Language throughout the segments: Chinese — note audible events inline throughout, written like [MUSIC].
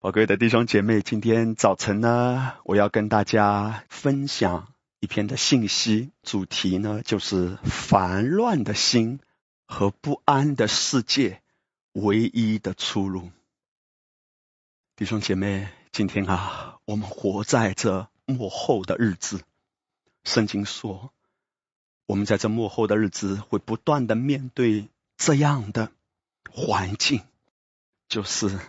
宝贵的弟兄姐妹，今天早晨呢，我要跟大家分享一篇的信息，主题呢就是烦乱的心和不安的世界唯一的出路。弟兄姐妹，今天啊，我们活在这幕后的日子，圣经说，我们在这幕后的日子会不断的面对这样的环境，就是。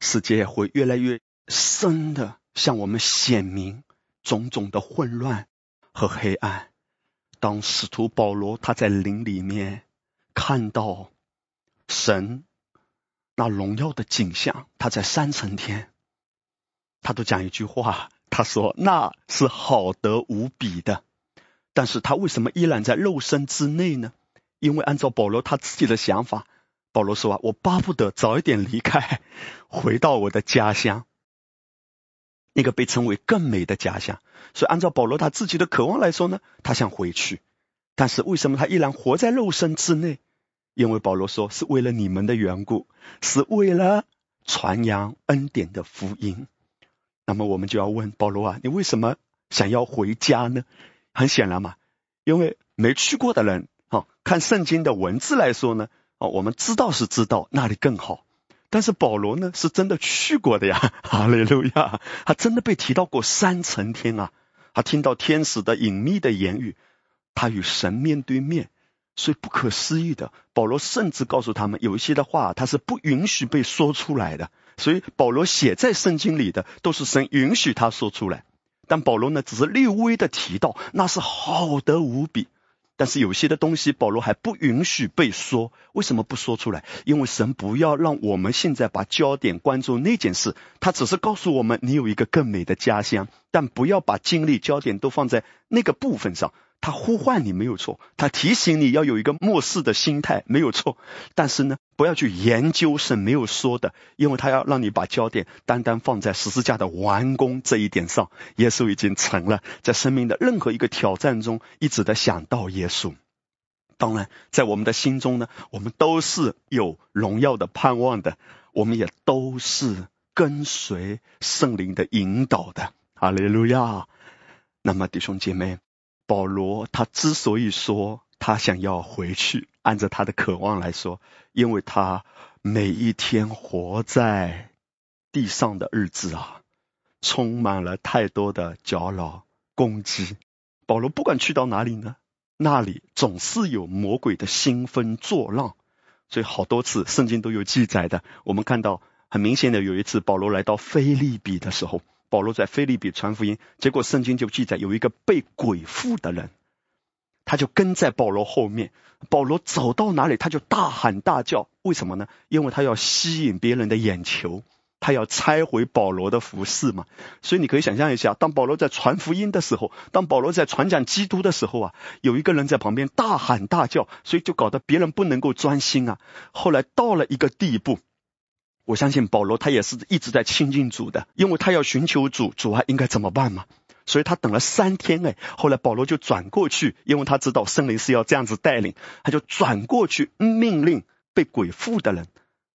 世界会越来越深的向我们显明种种的混乱和黑暗。当使徒保罗他在灵里面看到神那荣耀的景象，他在三层天，他都讲一句话，他说那是好得无比的。但是他为什么依然在肉身之内呢？因为按照保罗他自己的想法。保罗说啊，我巴不得早一点离开，回到我的家乡，那个被称为更美的家乡。所以按照保罗他自己的渴望来说呢，他想回去。但是为什么他依然活在肉身之内？因为保罗说是为了你们的缘故，是为了传扬恩典的福音。那么我们就要问保罗啊，你为什么想要回家呢？很显然嘛，因为没去过的人啊，看圣经的文字来说呢。哦，我们知道是知道那里更好，但是保罗呢是真的去过的呀，[LAUGHS] 哈利路亚，他真的被提到过三层天啊，他听到天使的隐秘的言语，他与神面对面，所以不可思议的。保罗甚至告诉他们，有一些的话他是不允许被说出来的，所以保罗写在圣经里的都是神允许他说出来，但保罗呢只是略微的提到，那是好的无比。但是有些的东西，保罗还不允许被说。为什么不说出来？因为神不要让我们现在把焦点关注那件事，他只是告诉我们你有一个更美的家乡，但不要把精力焦点都放在那个部分上。他呼唤你没有错，他提醒你要有一个漠视的心态没有错，但是呢，不要去研究神没有说的，因为他要让你把焦点单单放在十字架的完工这一点上。耶稣已经成了，在生命的任何一个挑战中，一直在想到耶稣。当然，在我们的心中呢，我们都是有荣耀的盼望的，我们也都是跟随圣灵的引导的。哈利路亚。那么弟兄姐妹。保罗他之所以说他想要回去，按照他的渴望来说，因为他每一天活在地上的日子啊，充满了太多的搅扰攻击。保罗不管去到哪里呢，那里总是有魔鬼的兴风作浪，所以好多次圣经都有记载的。我们看到很明显的有一次，保罗来到菲利比的时候。保罗在菲利比传福音，结果圣经就记载有一个被鬼附的人，他就跟在保罗后面。保罗走到哪里，他就大喊大叫。为什么呢？因为他要吸引别人的眼球，他要拆毁保罗的服饰嘛。所以你可以想象一下，当保罗在传福音的时候，当保罗在传讲基督的时候啊，有一个人在旁边大喊大叫，所以就搞得别人不能够专心啊。后来到了一个地步。我相信保罗他也是一直在亲近主的，因为他要寻求主，主啊应该怎么办嘛？所以他等了三天哎，后来保罗就转过去，因为他知道圣灵是要这样子带领，他就转过去命令被鬼附的人，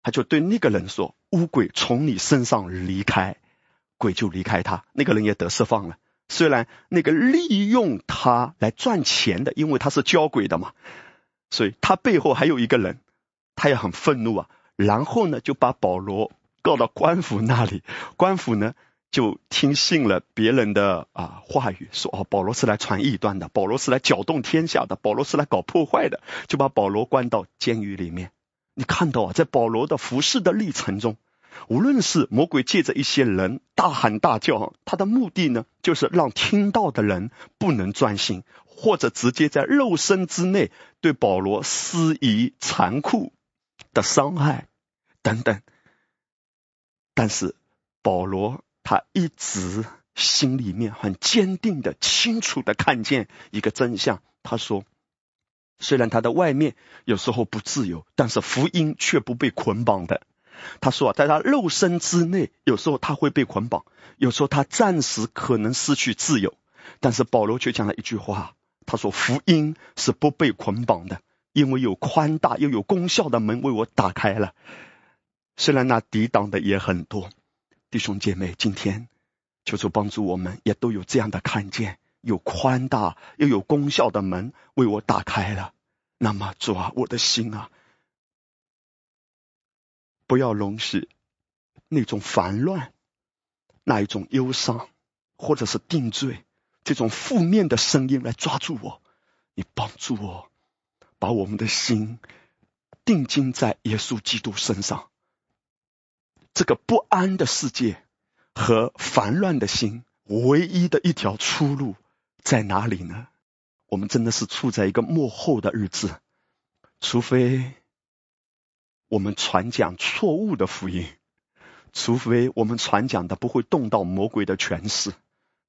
他就对那个人说：“乌鬼从你身上离开。”鬼就离开他，那个人也得释放了。虽然那个利用他来赚钱的，因为他是教鬼的嘛，所以他背后还有一个人，他也很愤怒啊。然后呢，就把保罗告到官府那里。[LAUGHS] 官府呢，就听信了别人的啊话语，说哦，保罗是来传异端的，保罗是来搅动天下的，保罗是来搞破坏的，就把保罗关到监狱里面。你看到啊，在保罗的服侍的历程中，无论是魔鬼借着一些人大喊大叫，他的目的呢，就是让听到的人不能专心，或者直接在肉身之内对保罗施以残酷的伤害。等等，但是保罗他一直心里面很坚定的、清楚的看见一个真相。他说，虽然他的外面有时候不自由，但是福音却不被捆绑的。他说，在他肉身之内，有时候他会被捆绑，有时候他暂时可能失去自由。但是保罗却讲了一句话，他说，福音是不被捆绑的，因为有宽大又有功效的门为我打开了。虽然那抵挡的也很多，弟兄姐妹，今天求主帮助我们，也都有这样的看见，有宽大又有功效的门为我打开了。那么主啊，我的心啊，不要容许那种烦乱、那一种忧伤，或者是定罪这种负面的声音来抓住我。你帮助我，把我们的心定睛在耶稣基督身上。这个不安的世界和烦乱的心，唯一的一条出路在哪里呢？我们真的是处在一个幕后的日子，除非我们传讲错误的福音，除非我们传讲的不会动到魔鬼的权势，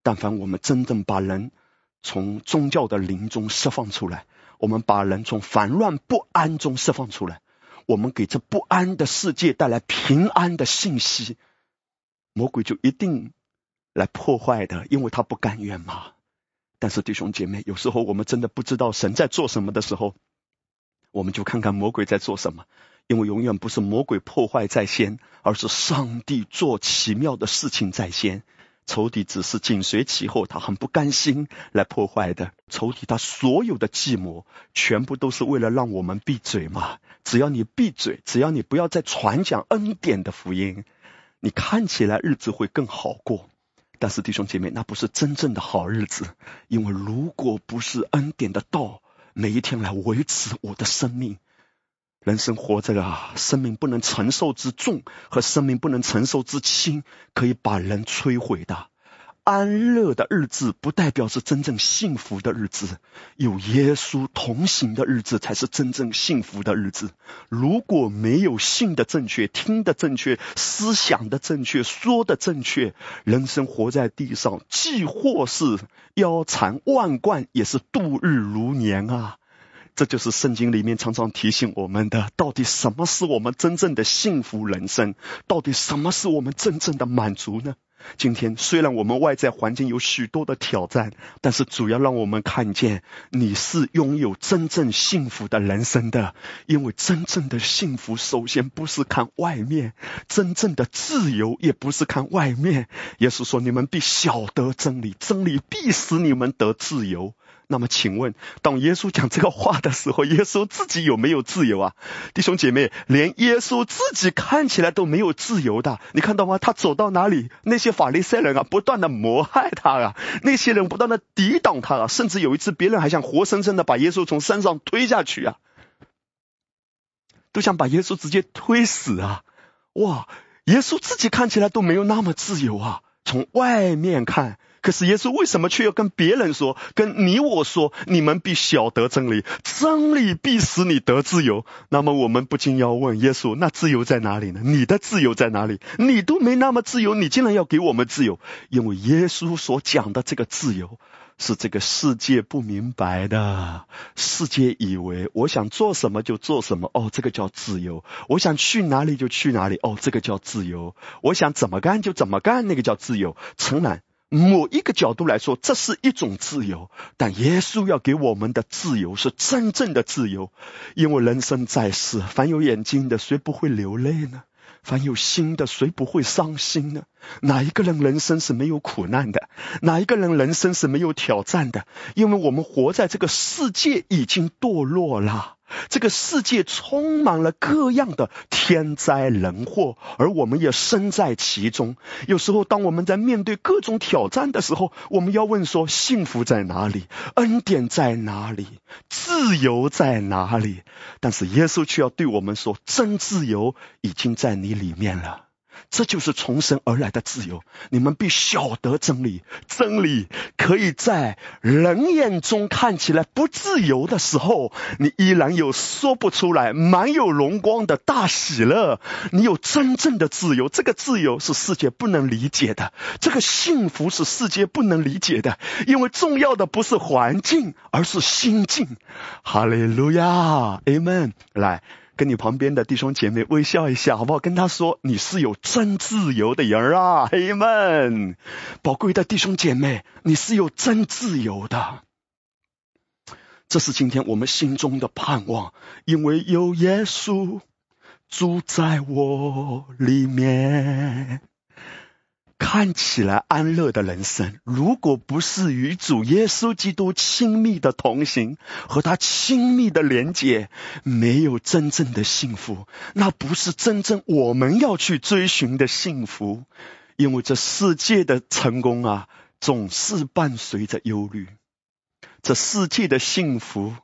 但凡我们真正把人从宗教的灵中释放出来，我们把人从烦乱不安中释放出来。我们给这不安的世界带来平安的信息，魔鬼就一定来破坏的，因为他不甘愿嘛。但是弟兄姐妹，有时候我们真的不知道神在做什么的时候，我们就看看魔鬼在做什么，因为永远不是魔鬼破坏在先，而是上帝做奇妙的事情在先。仇敌只是紧随其后，他很不甘心来破坏的。仇敌他所有的计谋，全部都是为了让我们闭嘴嘛。只要你闭嘴，只要你不要再传讲恩典的福音，你看起来日子会更好过。但是弟兄姐妹，那不是真正的好日子，因为如果不是恩典的道每一天来维持我的生命，人生活着啊，生命不能承受之重和生命不能承受之轻，可以把人摧毁的。安乐的日子不代表是真正幸福的日子，有耶稣同行的日子才是真正幸福的日子。如果没有信的正确、听的正确、思想的正确、说的正确，人生活在地上，既或是腰缠万贯，也是度日如年啊。这就是圣经里面常常提醒我们的：到底什么是我们真正的幸福人生？到底什么是我们真正的满足呢？今天虽然我们外在环境有许多的挑战，但是主要让我们看见你是拥有真正幸福的人生的。因为真正的幸福，首先不是看外面；真正的自由，也不是看外面。耶稣说：“你们必晓得真理，真理必使你们得自由。”那么，请问，当耶稣讲这个话的时候，耶稣自己有没有自由啊？弟兄姐妹，连耶稣自己看起来都没有自由的，你看到吗？他走到哪里，那些法利赛人啊，不断的谋害他啊，那些人不断的抵挡他啊，甚至有一次，别人还想活生生的把耶稣从山上推下去啊，都想把耶稣直接推死啊！哇，耶稣自己看起来都没有那么自由啊，从外面看。可是耶稣为什么却要跟别人说，跟你我说，你们必晓得真理，真理必使你得自由？那么我们不禁要问耶稣：那自由在哪里呢？你的自由在哪里？你都没那么自由，你竟然要给我们自由？因为耶稣所讲的这个自由，是这个世界不明白的。世界以为我想做什么就做什么，哦，这个叫自由；我想去哪里就去哪里，哦，这个叫自由；我想怎么干就怎么干，那个叫自由。诚然。某一个角度来说，这是一种自由，但耶稣要给我们的自由是真正的自由，因为人生在世，凡有眼睛的，谁不会流泪呢？凡有心的，谁不会伤心呢？哪一个人人生是没有苦难的？哪一个人人生是没有挑战的？因为我们活在这个世界已经堕落了。这个世界充满了各样的天灾人祸，而我们也身在其中。有时候，当我们在面对各种挑战的时候，我们要问说：幸福在哪里？恩典在哪里？自由在哪里？但是耶稣却要对我们说：真自由已经在你里面了。这就是重生而来的自由。你们必晓得真理，真理可以在人眼中看起来不自由的时候，你依然有说不出来、满有荣光的大喜乐。你有真正的自由，这个自由是世界不能理解的，这个幸福是世界不能理解的。因为重要的不是环境，而是心境。哈利路亚，Amen。来。跟你旁边的弟兄姐妹微笑一下，好不好？跟他说你是有真自由的人啊，黑们，宝贵的弟兄姐妹，你是有真自由的。这是今天我们心中的盼望，因为有耶稣住在我里面。看起来安乐的人生，如果不是与主耶稣基督亲密的同行，和他亲密的连接，没有真正的幸福，那不是真正我们要去追寻的幸福。因为这世界的成功啊，总是伴随着忧虑。这世界的幸福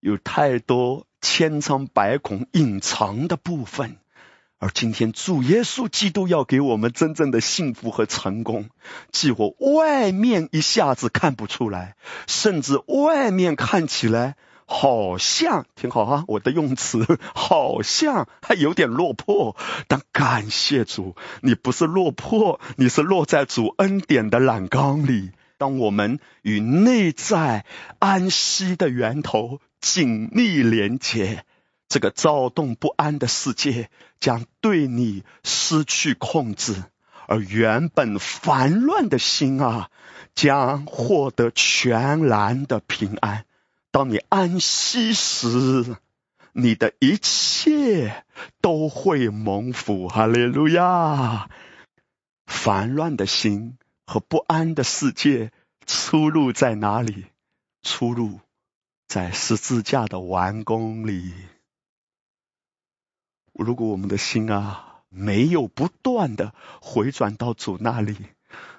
有太多千疮百孔隐藏的部分。而今天，主耶稣基督要给我们真正的幸福和成功，几乎外面一下子看不出来，甚至外面看起来好像挺好哈。我的用词好像还有点落魄，但感谢主，你不是落魄，你是落在主恩典的栏杆里。当我们与内在安息的源头紧密连接。这个躁动不安的世界将对你失去控制，而原本烦乱的心啊，将获得全然的平安。当你安息时，你的一切都会蒙福。哈利路亚！烦乱的心和不安的世界，出路在哪里？出路在十字架的完工里。如果我们的心啊没有不断的回转到主那里，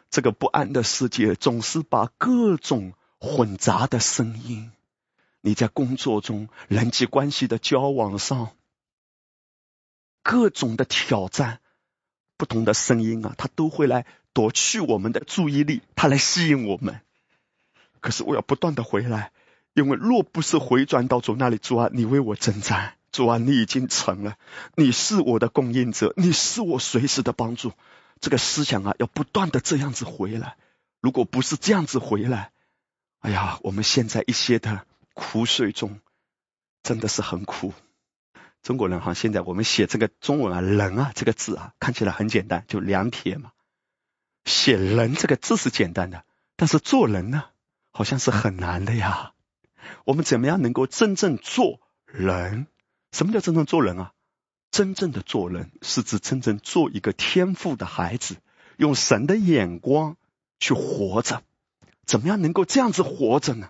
这个不安的世界总是把各种混杂的声音，你在工作中、人际关系的交往上，各种的挑战、不同的声音啊，它都会来夺去我们的注意力，它来吸引我们。可是我要不断的回来，因为若不是回转到主那里，主啊，你为我征战。主啊，你已经成了，你是我的供应者，你是我随时的帮助。这个思想啊，要不断的这样子回来。如果不是这样子回来，哎呀，我们现在一些的苦水中，真的是很苦。中国人哈，现在我们写这个中文啊，人啊这个字啊，看起来很简单，就两撇嘛。写人这个字是简单的，但是做人呢，好像是很难的呀。我们怎么样能够真正做人？什么叫真正做人啊？真正的做人是指真正做一个天赋的孩子，用神的眼光去活着。怎么样能够这样子活着呢？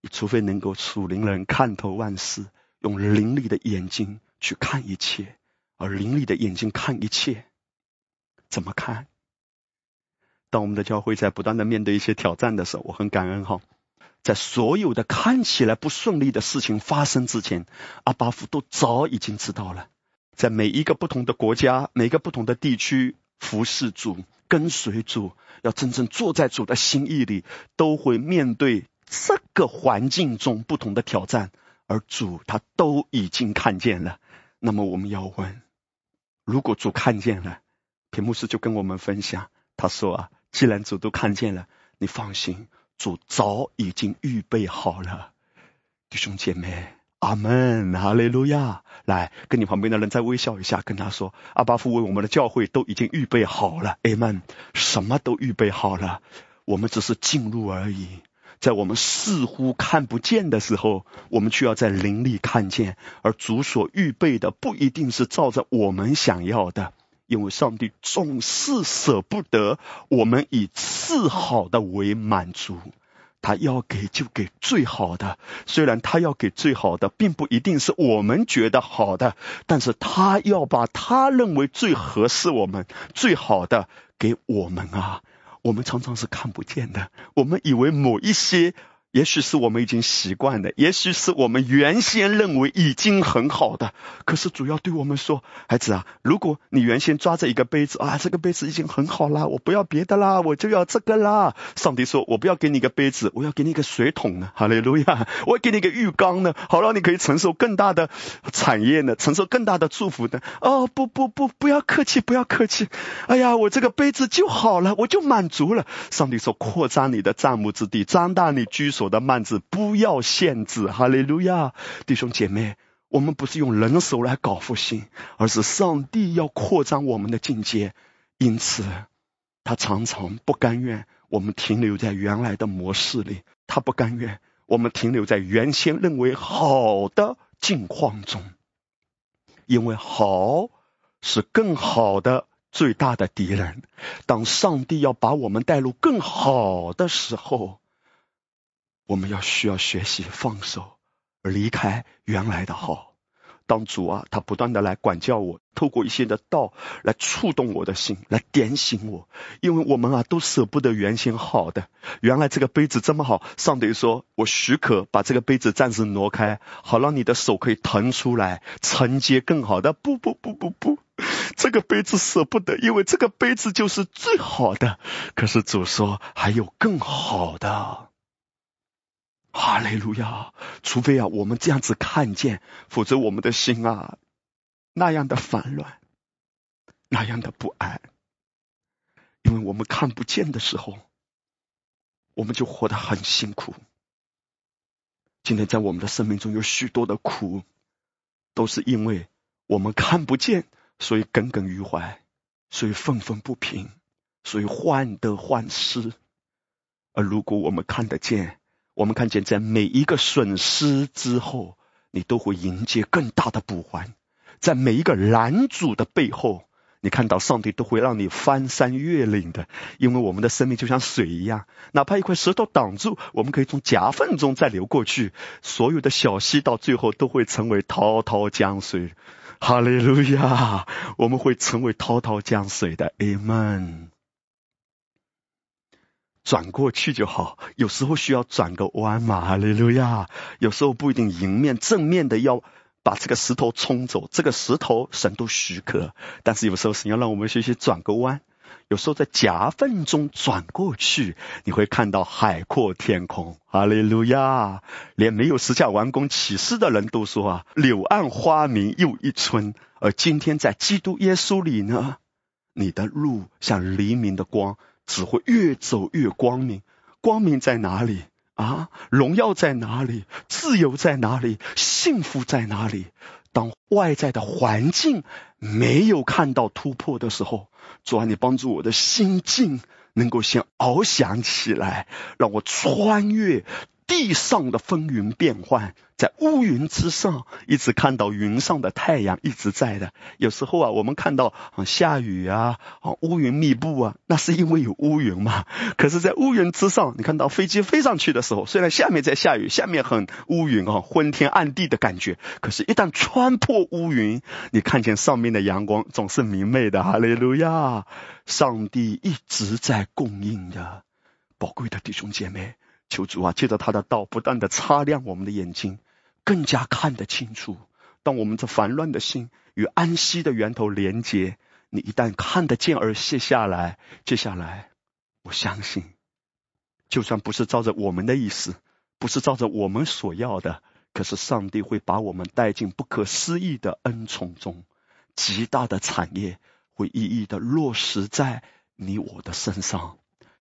你除非能够属灵人看透万事，用灵力的眼睛去看一切，而灵力的眼睛看一切，怎么看？当我们的教会在不断的面对一些挑战的时候，我很感恩哈。在所有的看起来不顺利的事情发生之前，阿巴夫都早已经知道了。在每一个不同的国家、每个不同的地区，服侍主、跟随主，要真正坐在主的心意里，都会面对这个环境中不同的挑战，而主他都已经看见了。那么我们要问：如果主看见了，屏幕师就跟我们分享，他说啊，既然主都看见了，你放心。主早已经预备好了，弟兄姐妹，阿门，哈利路亚！来，跟你旁边的人再微笑一下，跟他说：阿巴父为我们的教会都已经预备好了，阿门，什么都预备好了，我们只是进入而已。在我们似乎看不见的时候，我们却要在灵里看见，而主所预备的不一定是照着我们想要的。因为上帝总是舍不得我们以次好的为满足，他要给就给最好的。虽然他要给最好的，并不一定是我们觉得好的，但是他要把他认为最合适我们、最好的给我们啊！我们常常是看不见的，我们以为某一些。也许是我们已经习惯的，也许是我们原先认为已经很好的。可是主要对我们说，孩子啊，如果你原先抓着一个杯子啊，这个杯子已经很好啦，我不要别的啦，我就要这个啦。上帝说，我不要给你一个杯子，我要给你一个水桶呢。哈利路亚！我给你一个浴缸呢，好让你可以承受更大的产业呢，承受更大的祝福的。哦，不不不，不要客气，不要客气。哎呀，我这个杯子就好了，我就满足了。上帝说，扩张你的帐目之地，张大你居所。我的幔子不要限制，哈利路亚，弟兄姐妹，我们不是用人手来搞复兴，而是上帝要扩张我们的境界，因此他常常不甘愿我们停留在原来的模式里，他不甘愿我们停留在原先认为好的境况中，因为好是更好的最大的敌人。当上帝要把我们带入更好的时候，我们要需要学习放手，离开原来的好。当主啊，他不断的来管教我，透过一些的道来触动我的心，来点醒我。因为我们啊，都舍不得原先好的。原来这个杯子这么好，上帝说我许可把这个杯子暂时挪开，好让你的手可以腾出来承接更好的。不不不不不，这个杯子舍不得，因为这个杯子就是最好的。可是主说还有更好的。哈利路亚！除非啊，我们这样子看见，否则我们的心啊，那样的烦乱，那样的不安，因为我们看不见的时候，我们就活得很辛苦。今天在我们的生命中有许多的苦，都是因为我们看不见，所以耿耿于怀，所以愤愤不平，所以患得患失。而如果我们看得见，我们看见，在每一个损失之后，你都会迎接更大的补还；在每一个拦阻的背后，你看到上帝都会让你翻山越岭的。因为我们的生命就像水一样，哪怕一块石头挡住，我们可以从夹缝中再流过去。所有的小溪到最后都会成为滔滔江水。哈利路亚！我们会成为滔滔江水的。Amen。转过去就好，有时候需要转个弯嘛，哈利路亚。有时候不一定迎面正面的要把这个石头冲走，这个石头神都许可，但是有时候神要让我们学习转个弯。有时候在夹缝中转过去，你会看到海阔天空，哈利路亚。连没有十架完工启示的人都说啊，柳暗花明又一村。而今天在基督耶稣里呢，你的路像黎明的光。只会越走越光明，光明在哪里啊？荣耀在哪里？自由在哪里？幸福在哪里？当外在的环境没有看到突破的时候，主啊，你帮助我的心境能够先翱翔起来，让我穿越。地上的风云变幻，在乌云之上，一直看到云上的太阳一直在的。有时候啊，我们看到啊下雨啊，啊乌云密布啊，那是因为有乌云嘛。[LAUGHS] 可是，在乌云之上，你看到飞机飞上去的时候，虽然下面在下雨，下面很乌云啊，昏天暗地的感觉。可是，一旦穿破乌云，你看见上面的阳光总是明媚的。哈利路亚！上帝一直在供应的，宝贵的弟兄姐妹。求主啊，借着他的道，不断的擦亮我们的眼睛，更加看得清楚。当我们这烦乱的心与安息的源头连接，你一旦看得见而卸下来，接下来，我相信，就算不是照着我们的意思，不是照着我们所要的，可是上帝会把我们带进不可思议的恩宠中，极大的产业会一一的落实在你我的身上。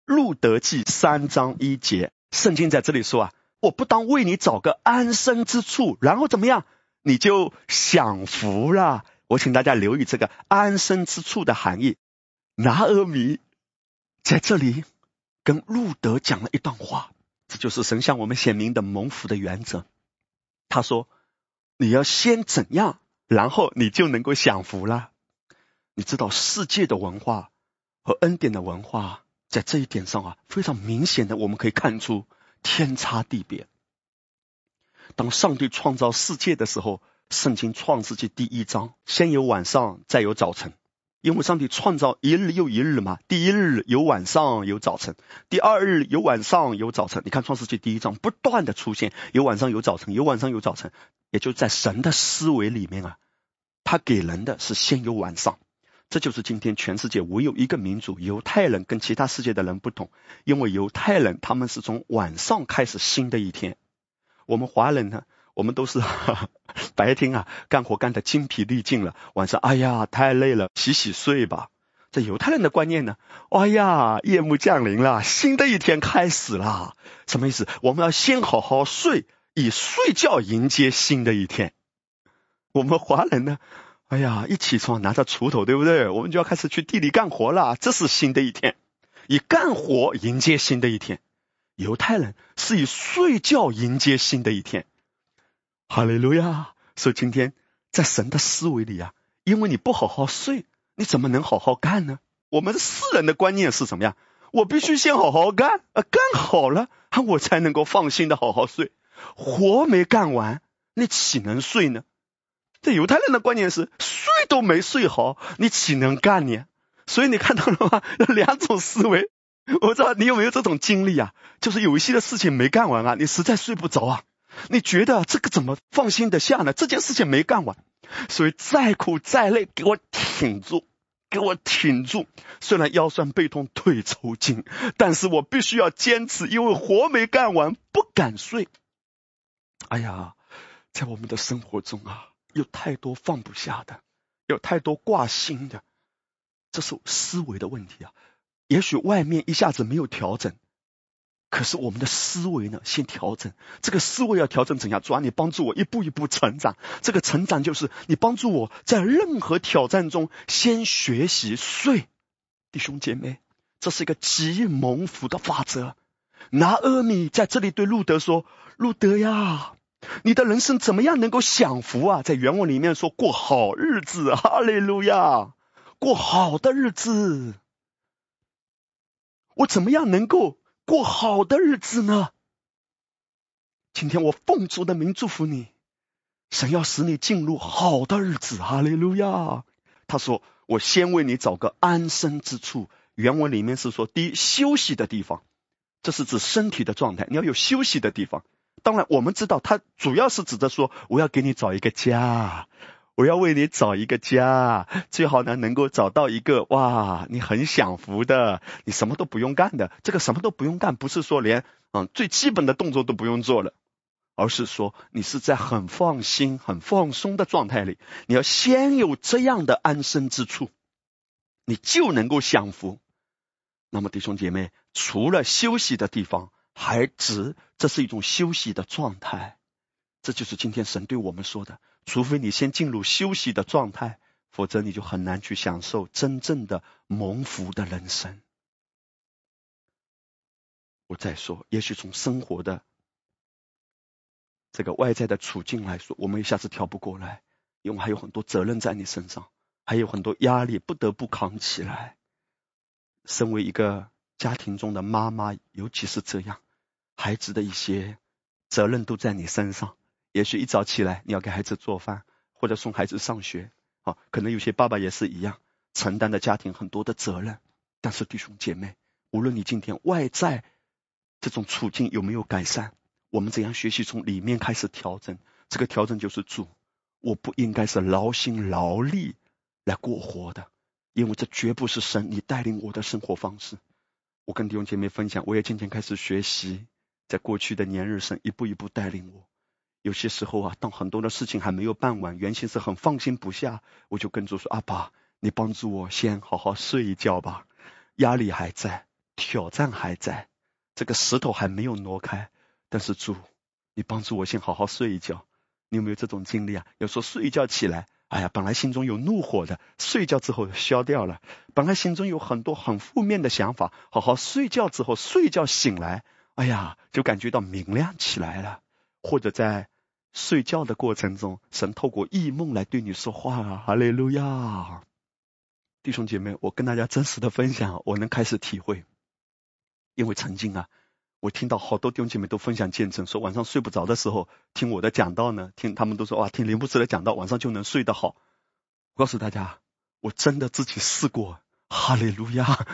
路德记三章一节。圣经在这里说啊，我不当为你找个安身之处，然后怎么样，你就享福了。我请大家留意这个安身之处的含义。拿阿米在这里跟路德讲了一段话，这就是神向我们显明的蒙福的原则。他说，你要先怎样，然后你就能够享福了。你知道世界的文化和恩典的文化。在这一点上啊，非常明显的，我们可以看出天差地别。当上帝创造世界的时候，圣经创世纪第一章，先有晚上，再有早晨。因为上帝创造一日又一日嘛，第一日有晚上有早晨，第二日有晚上有早晨。你看创世纪第一章不断的出现有晚上有早晨，有晚上有早晨，也就在神的思维里面啊，他给人的是先有晚上。这就是今天全世界唯有一个民族犹太人跟其他世界的人不同，因为犹太人他们是从晚上开始新的一天，我们华人呢，我们都是 [LAUGHS] 白天啊干活干得精疲力尽了，晚上哎呀太累了，洗洗睡吧。这犹太人的观念呢，哎呀夜幕降临了，新的一天开始了，什么意思？我们要先好好睡，以睡觉迎接新的一天。我们华人呢？哎呀，一起床拿着锄头，对不对？我们就要开始去地里干活了。这是新的一天，以干活迎接新的一天。犹太人是以睡觉迎接新的一天。哈利路亚！所以今天在神的思维里啊，因为你不好好睡，你怎么能好好干呢？我们世人的观念是什么呀？我必须先好好干，啊，干好了，我才能够放心的好好睡。活没干完，你岂能睡呢？这犹太人的观念是，睡都没睡好，你岂能干呢？所以你看到了吗？有两种思维，我不知道你有没有这种经历啊？就是有一些的事情没干完啊，你实在睡不着啊，你觉得这个怎么放心的下呢？这件事情没干完，所以再苦再累，给我挺住。给我挺住！虽然腰酸背痛、腿抽筋，但是我必须要坚持，因为活没干完，不敢睡。哎呀，在我们的生活中啊，有太多放不下的，有太多挂心的，这是思维的问题啊。也许外面一下子没有调整。可是我们的思维呢，先调整。这个思维要调整怎样？主啊，你帮助我一步一步成长。这个成长就是你帮助我在任何挑战中先学习睡。弟兄姐妹，这是一个极蒙福的法则。拿阿米在这里对路德说：“路德呀，你的人生怎么样能够享福啊？”在原文里面说过好日子，哈利路亚，过好的日子。我怎么样能够？过好的日子呢？今天我奉主的名祝福你，神要使你进入好的日子，哈利路亚。他说：“我先为你找个安身之处。”原文里面是说，第一休息的地方，这是指身体的状态，你要有休息的地方。当然，我们知道，它主要是指的说，我要给你找一个家。我要为你找一个家，最好呢能够找到一个哇，你很享福的，你什么都不用干的。这个什么都不用干，不是说连嗯最基本的动作都不用做了，而是说你是在很放心、很放松的状态里。你要先有这样的安身之处，你就能够享福。那么弟兄姐妹，除了休息的地方，还指这是一种休息的状态。这就是今天神对我们说的。除非你先进入休息的状态，否则你就很难去享受真正的蒙福的人生。我再说，也许从生活的这个外在的处境来说，我们一下子调不过来，因为还有很多责任在你身上，还有很多压力不得不扛起来。身为一个家庭中的妈妈，尤其是这样，孩子的一些责任都在你身上。也许一早起来，你要给孩子做饭，或者送孩子上学，啊，可能有些爸爸也是一样，承担的家庭很多的责任。但是弟兄姐妹，无论你今天外在这种处境有没有改善，我们怎样学习从里面开始调整？这个调整就是主，我不应该是劳心劳力来过活的，因为这绝不是神你带领我的生活方式。我跟弟兄姐妹分享，我也渐渐开始学习，在过去的年日神一步一步带领我。有些时候啊，当很多的事情还没有办完，原先是很放心不下，我就跟主说：“阿爸，你帮助我先好好睡一觉吧。压力还在，挑战还在，这个石头还没有挪开。但是主，你帮助我先好好睡一觉。你有没有这种经历啊？有时候睡一觉起来，哎呀，本来心中有怒火的，睡觉之后消掉了；本来心中有很多很负面的想法，好好睡觉之后，睡觉醒来，哎呀，就感觉到明亮起来了，或者在。睡觉的过程中，神透过异梦来对你说话啊！哈利路亚，弟兄姐妹，我跟大家真实的分享，我能开始体会，因为曾经啊，我听到好多弟兄姐妹都分享见证，说晚上睡不着的时候，听我的讲道呢，听他们都说哇，听林牧师的讲道，晚上就能睡得好。我告诉大家，我真的自己试过，哈利路亚。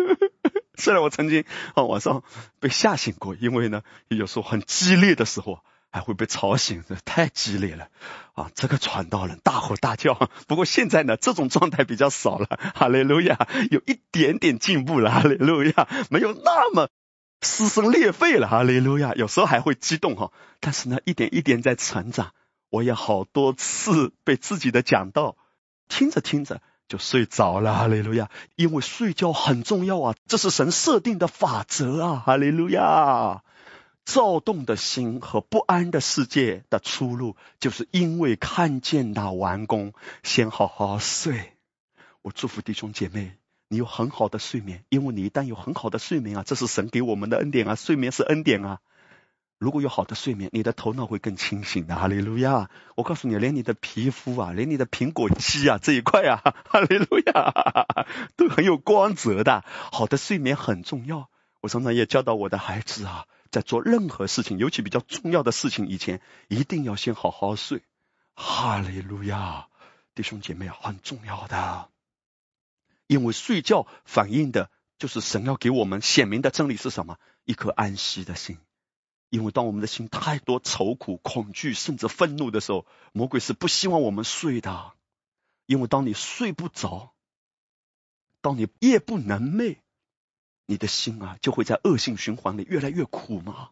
[LAUGHS] 虽然我曾经啊晚上被吓醒过，因为呢，有时候很激烈的时候。还会被吵醒，这太激烈了啊！这个传道人大吼大叫。不过现在呢，这种状态比较少了。哈利路亚，有一点点进步了。哈利路亚，没有那么撕声裂肺了。哈利路亚，有时候还会激动哈，但是呢，一点一点在成长。我也好多次被自己的讲道听着听着就睡着了。哈利路亚，因为睡觉很重要啊，这是神设定的法则啊。哈利路亚。躁动的心和不安的世界的出路，就是因为看见那完工，先好好睡。我祝福弟兄姐妹，你有很好的睡眠，因为你一旦有很好的睡眠啊，这是神给我们的恩典啊，睡眠是恩典啊。如果有好的睡眠，你的头脑会更清醒的。哈利路亚！我告诉你，连你的皮肤啊，连你的苹果肌啊这一块啊，哈利路亚，都很有光泽的。好的睡眠很重要。我常常也教导我的孩子啊，在做任何事情，尤其比较重要的事情以前，一定要先好好睡。哈利路亚，弟兄姐妹很重要的，因为睡觉反映的就是神要给我们显明的真理是什么？一颗安息的心。因为当我们的心太多愁苦、恐惧，甚至愤怒的时候，魔鬼是不希望我们睡的。因为当你睡不着，当你夜不能寐，你的心啊就会在恶性循环里越来越苦嘛。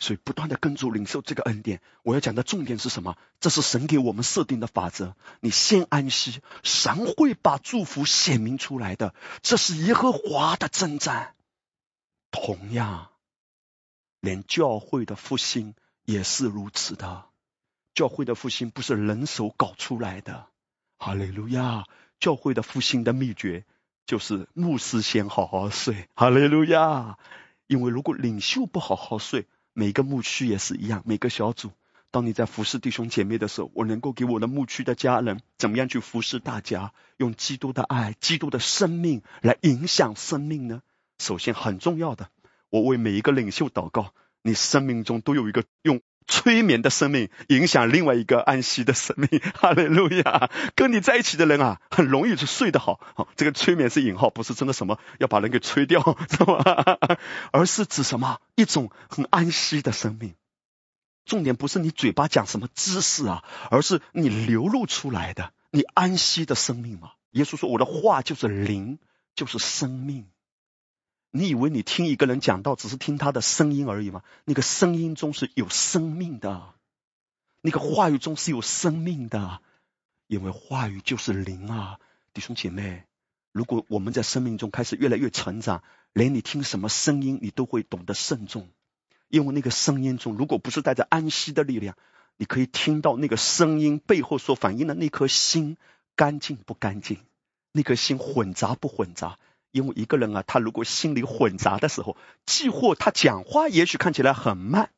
所以不断的跟主领受这个恩典。我要讲的重点是什么？这是神给我们设定的法则。你先安息，神会把祝福显明出来的。这是耶和华的征战。同样。连教会的复兴也是如此的。教会的复兴不是人手搞出来的。哈利路亚！教会的复兴的秘诀就是牧师先好好睡。哈利路亚！因为如果领袖不好好睡，每个牧区也是一样。每个小组，当你在服侍弟兄姐妹的时候，我能够给我的牧区的家人怎么样去服侍大家？用基督的爱、基督的生命来影响生命呢？首先很重要的。我为每一个领袖祷告，你生命中都有一个用催眠的生命影响另外一个安息的生命。[LAUGHS] 哈利路亚！跟你在一起的人啊，很容易就睡得好。好，这个催眠是引号，不是真的什么要把人给吹掉，[LAUGHS] 是吧？而是指什么？一种很安息的生命。重点不是你嘴巴讲什么知识啊，而是你流露出来的你安息的生命嘛。耶稣说：“我的话就是灵，就是生命。”你以为你听一个人讲道只是听他的声音而已吗？那个声音中是有生命的，那个话语中是有生命的，因为话语就是灵啊，弟兄姐妹。如果我们在生命中开始越来越成长，连你听什么声音你都会懂得慎重，因为那个声音中如果不是带着安息的力量，你可以听到那个声音背后所反映的那颗心干净不干净，那颗心混杂不混杂。因为一个人啊，他如果心里混杂的时候，既或他讲话也许看起来很慢，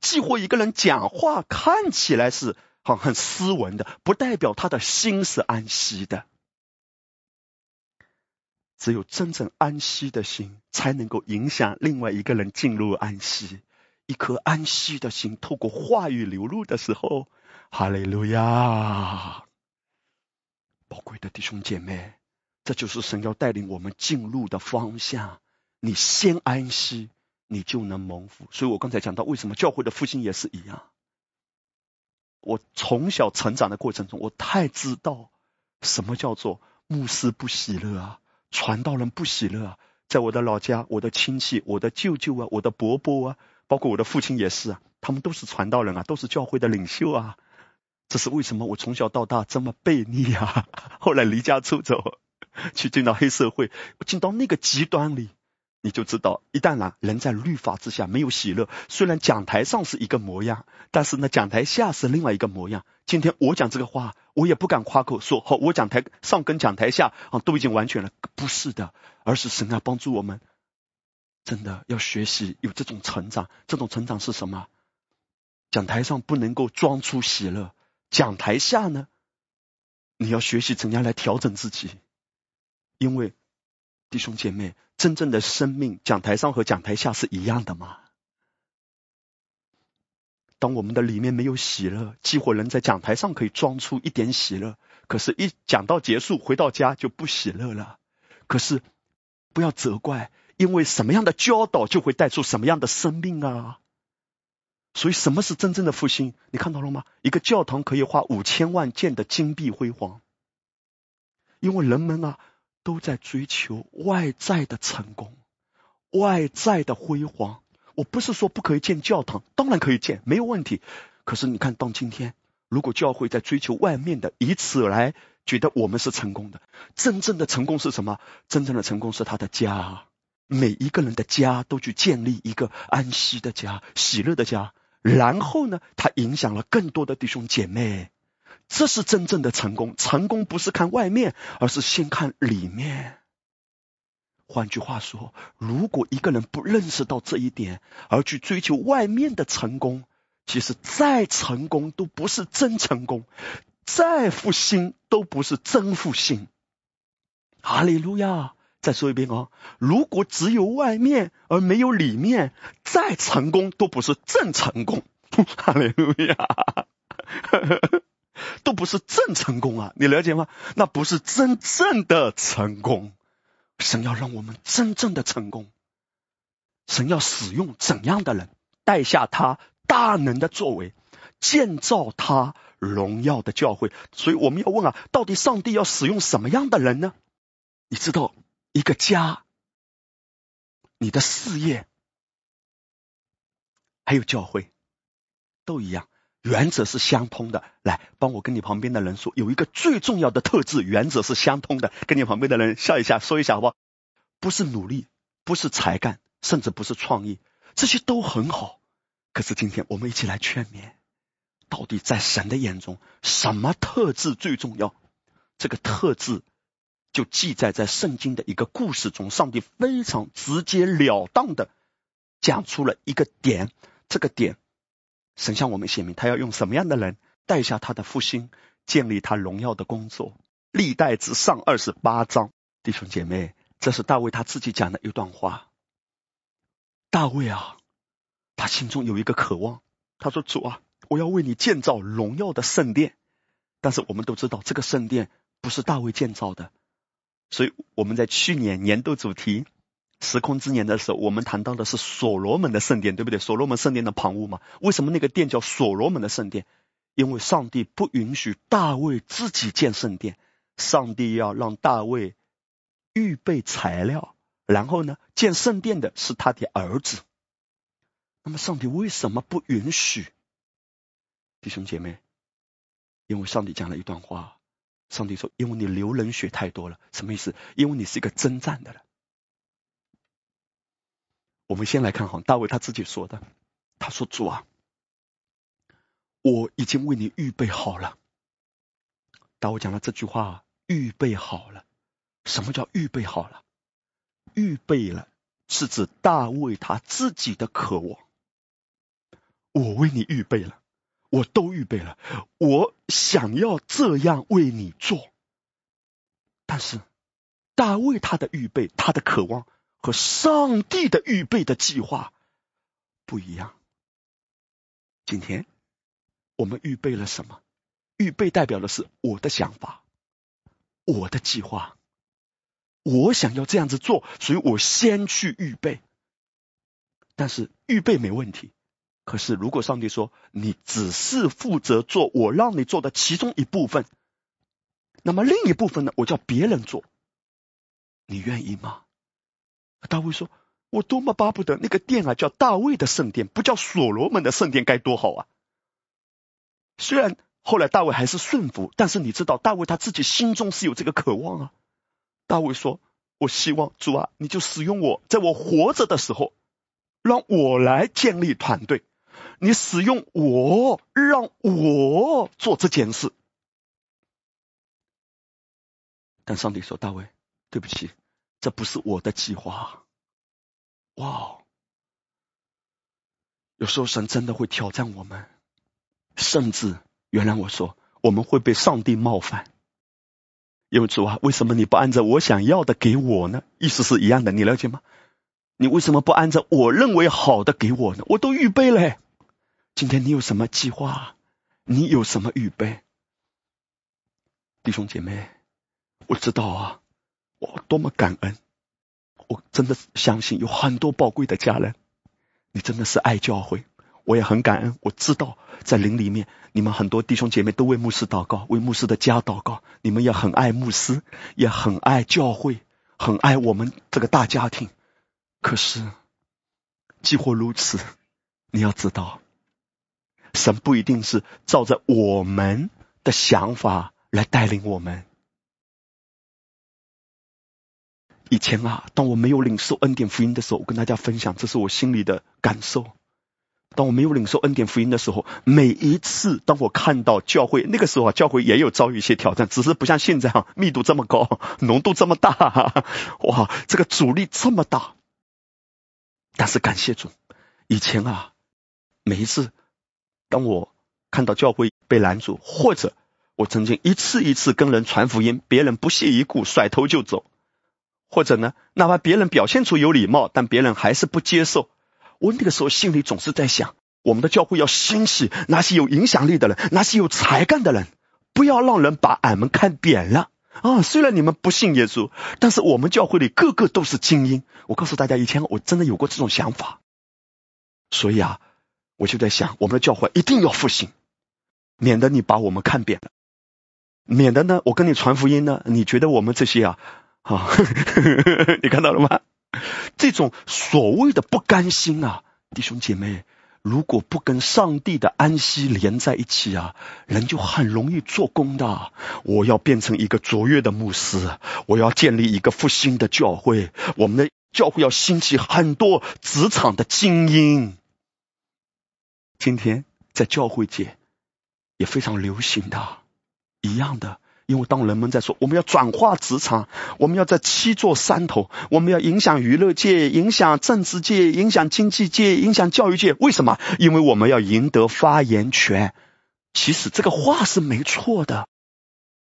既或一个人讲话看起来是很很斯文的，不代表他的心是安息的。只有真正安息的心，才能够影响另外一个人进入安息。一颗安息的心，透过话语流露的时候，哈利路亚！宝贵的弟兄姐妹。这就是神要带领我们进入的方向。你先安息，你就能蒙福。所以我刚才讲到，为什么教会的复兴也是一样。我从小成长的过程中，我太知道什么叫做牧师不喜乐啊，传道人不喜乐啊。在我的老家，我的亲戚、我的舅舅啊、我的伯伯啊，包括我的父亲也是啊，他们都是传道人啊，都是教会的领袖啊。这是为什么我从小到大这么悖逆啊？[LAUGHS] 后来离家出走。[LAUGHS] 去进到黑社会，进到那个极端里，你就知道，一旦呢人在律法之下没有喜乐，虽然讲台上是一个模样，但是呢讲台下是另外一个模样。今天我讲这个话，我也不敢夸口说好，我讲台上跟讲台下啊都已经完全了，不是的，而是神啊帮助我们，真的要学习有这种成长。这种成长是什么？讲台上不能够装出喜乐，讲台下呢，你要学习怎样来调整自己。因为弟兄姐妹，真正的生命，讲台上和讲台下是一样的吗？当我们的里面没有喜乐，激活人在讲台上可以装出一点喜乐，可是，一讲到结束，回到家就不喜乐了。可是，不要责怪，因为什么样的教导就会带出什么样的生命啊！所以，什么是真正的复兴？你看到了吗？一个教堂可以花五千万建的金碧辉煌，因为人们啊。都在追求外在的成功、外在的辉煌。我不是说不可以建教堂，当然可以建，没有问题。可是你看，到今天，如果教会在追求外面的，以此来觉得我们是成功的，真正的成功是什么？真正的成功是他的家，每一个人的家都去建立一个安息的家、喜乐的家，然后呢，他影响了更多的弟兄姐妹。这是真正的成功。成功不是看外面，而是先看里面。换句话说，如果一个人不认识到这一点，而去追求外面的成功，其实再成功都不是真成功，再复兴都不是真复兴。哈利路亚！再说一遍哦，如果只有外面而没有里面，再成功都不是真成功。哈利路亚！都不是真成功啊！你了解吗？那不是真正的成功。神要让我们真正的成功，神要使用怎样的人，带下他大能的作为，建造他荣耀的教会。所以我们要问啊，到底上帝要使用什么样的人呢？你知道，一个家、你的事业，还有教会，都一样，原则是相通的。来，帮我跟你旁边的人说，有一个最重要的特质，原则是相通的。跟你旁边的人笑一下，说一下好不好？不是努力，不是才干，甚至不是创意，这些都很好。可是今天我们一起来劝勉，到底在神的眼中，什么特质最重要？这个特质就记载在圣经的一个故事中。上帝非常直截了当的讲出了一个点，这个点，神向我们显明，他要用什么样的人带下他的复兴，建立他荣耀的工作。历代之上二十八章，弟兄姐妹。这是大卫他自己讲的一段话。大卫啊，他心中有一个渴望，他说：“主啊，我要为你建造荣耀的圣殿。”但是我们都知道，这个圣殿不是大卫建造的。所以我们在去年年度主题“时空之年”的时候，我们谈到的是所罗门的圣殿，对不对？所罗门圣殿的旁屋嘛。为什么那个殿叫所罗门的圣殿？因为上帝不允许大卫自己建圣殿，上帝要让大卫。预备材料，然后呢？建圣殿的是他的儿子。那么上帝为什么不允许？弟兄姐妹，因为上帝讲了一段话。上帝说：“因为你流人血太多了。”什么意思？因为你是一个征战的人。我们先来看哈，大卫他自己说的。他说：“主啊，我已经为你预备好了。”大卫讲了这句话：“预备好了。”什么叫预备好了？预备了是指大卫他自己的渴望。我为你预备了，我都预备了，我想要这样为你做。但是大卫他的预备，他的渴望和上帝的预备的计划不一样。今天我们预备了什么？预备代表的是我的想法，我的计划。我想要这样子做，所以我先去预备。但是预备没问题，可是如果上帝说你只是负责做我让你做的其中一部分，那么另一部分呢，我叫别人做，你愿意吗？大卫说：“我多么巴不得那个殿啊，叫大卫的圣殿，不叫所罗门的圣殿，该多好啊！”虽然后来大卫还是顺服，但是你知道，大卫他自己心中是有这个渴望啊。大卫说：“我希望主啊，你就使用我，在我活着的时候，让我来建立团队。你使用我，让我做这件事。”但上帝说：“大卫，对不起，这不是我的计划。”哇！有时候神真的会挑战我们，甚至原谅我说，我们会被上帝冒犯。因为主啊，为什么你不按照我想要的给我呢？意思是一样的，你了解吗？你为什么不按照我认为好的给我呢？我都预备了。今天你有什么计划？你有什么预备？弟兄姐妹，我知道啊，我多么感恩！我真的相信有很多宝贵的家人，你真的是爱教会。我也很感恩，我知道在灵里面，你们很多弟兄姐妹都为牧师祷告，为牧师的家祷告。你们也很爱牧师，也很爱教会，很爱我们这个大家庭。可是，既或如此，你要知道，神不一定是照着我们的想法来带领我们。以前啊，当我没有领受恩典福音的时候，我跟大家分享，这是我心里的感受。当我没有领受恩典福音的时候，每一次当我看到教会那个时候啊，教会也有遭遇一些挑战，只是不像现在啊，密度这么高，[LAUGHS] 浓度这么大，哇，这个阻力这么大。但是感谢主，以前啊，每一次当我看到教会被拦阻，或者我曾经一次一次跟人传福音，别人不屑一顾，甩头就走，或者呢，哪怕别人表现出有礼貌，但别人还是不接受。我那个时候心里总是在想，我们的教会要兴起那些有影响力的人，那些有才干的人，不要让人把俺们看扁了啊！虽然你们不信耶稣，但是我们教会里个个都是精英。我告诉大家，以前我真的有过这种想法，所以啊，我就在想，我们的教会一定要复兴，免得你把我们看扁了，免得呢，我跟你传福音呢，你觉得我们这些啊，啊，[LAUGHS] 你看到了吗？这种所谓的不甘心啊，弟兄姐妹，如果不跟上帝的安息连在一起啊，人就很容易做工的。我要变成一个卓越的牧师，我要建立一个复兴的教会，我们的教会要兴起很多职场的精英。今天在教会界也非常流行的，一样的。因为当人们在说我们要转化职场，我们要在七座山头，我们要影响娱乐界、影响政治界、影响经济界、影响教育界，为什么？因为我们要赢得发言权。其实这个话是没错的，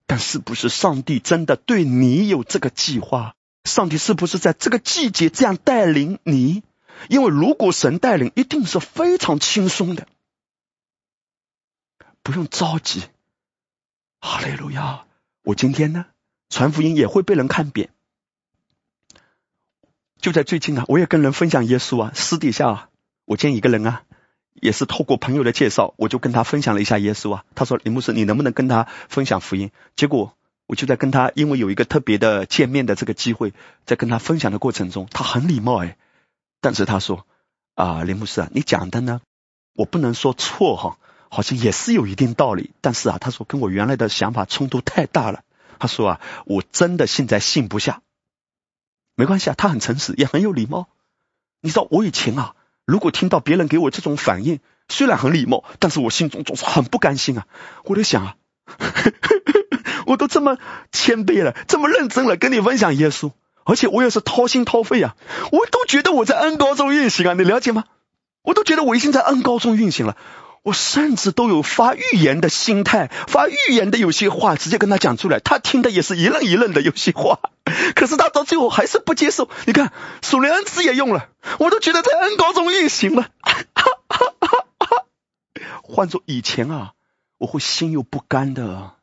但是不是上帝真的对你有这个计划？上帝是不是在这个季节这样带领你？因为如果神带领，一定是非常轻松的，不用着急。哈利路亚。我今天呢，传福音也会被人看扁。就在最近啊，我也跟人分享耶稣啊，私底下啊，我见一个人啊，也是透过朋友的介绍，我就跟他分享了一下耶稣啊。他说：“林牧师，你能不能跟他分享福音？”结果我就在跟他，因为有一个特别的见面的这个机会，在跟他分享的过程中，他很礼貌哎，但是他说：“啊，林牧师啊，你讲的呢，我不能说错哈。”好像也是有一定道理，但是啊，他说跟我原来的想法冲突太大了。他说啊，我真的现在信不下。没关系啊，他很诚实，也很有礼貌。你知道我以前啊，如果听到别人给我这种反应，虽然很礼貌，但是我心中总是很不甘心啊。我在想啊，[LAUGHS] 我都这么谦卑了，这么认真了，跟你分享耶稣，而且我也是掏心掏肺啊，我都觉得我在恩高中运行啊，你了解吗？我都觉得我已经在恩高中运行了。我甚至都有发预言的心态，发预言的有些话直接跟他讲出来，他听的也是一愣一愣的有些话，可是他到最后还是不接受。你看，属灵恩赐也用了，我都觉得在恩高中运行了。哈，哈，哈，哈换做以前啊，我会心有不甘的。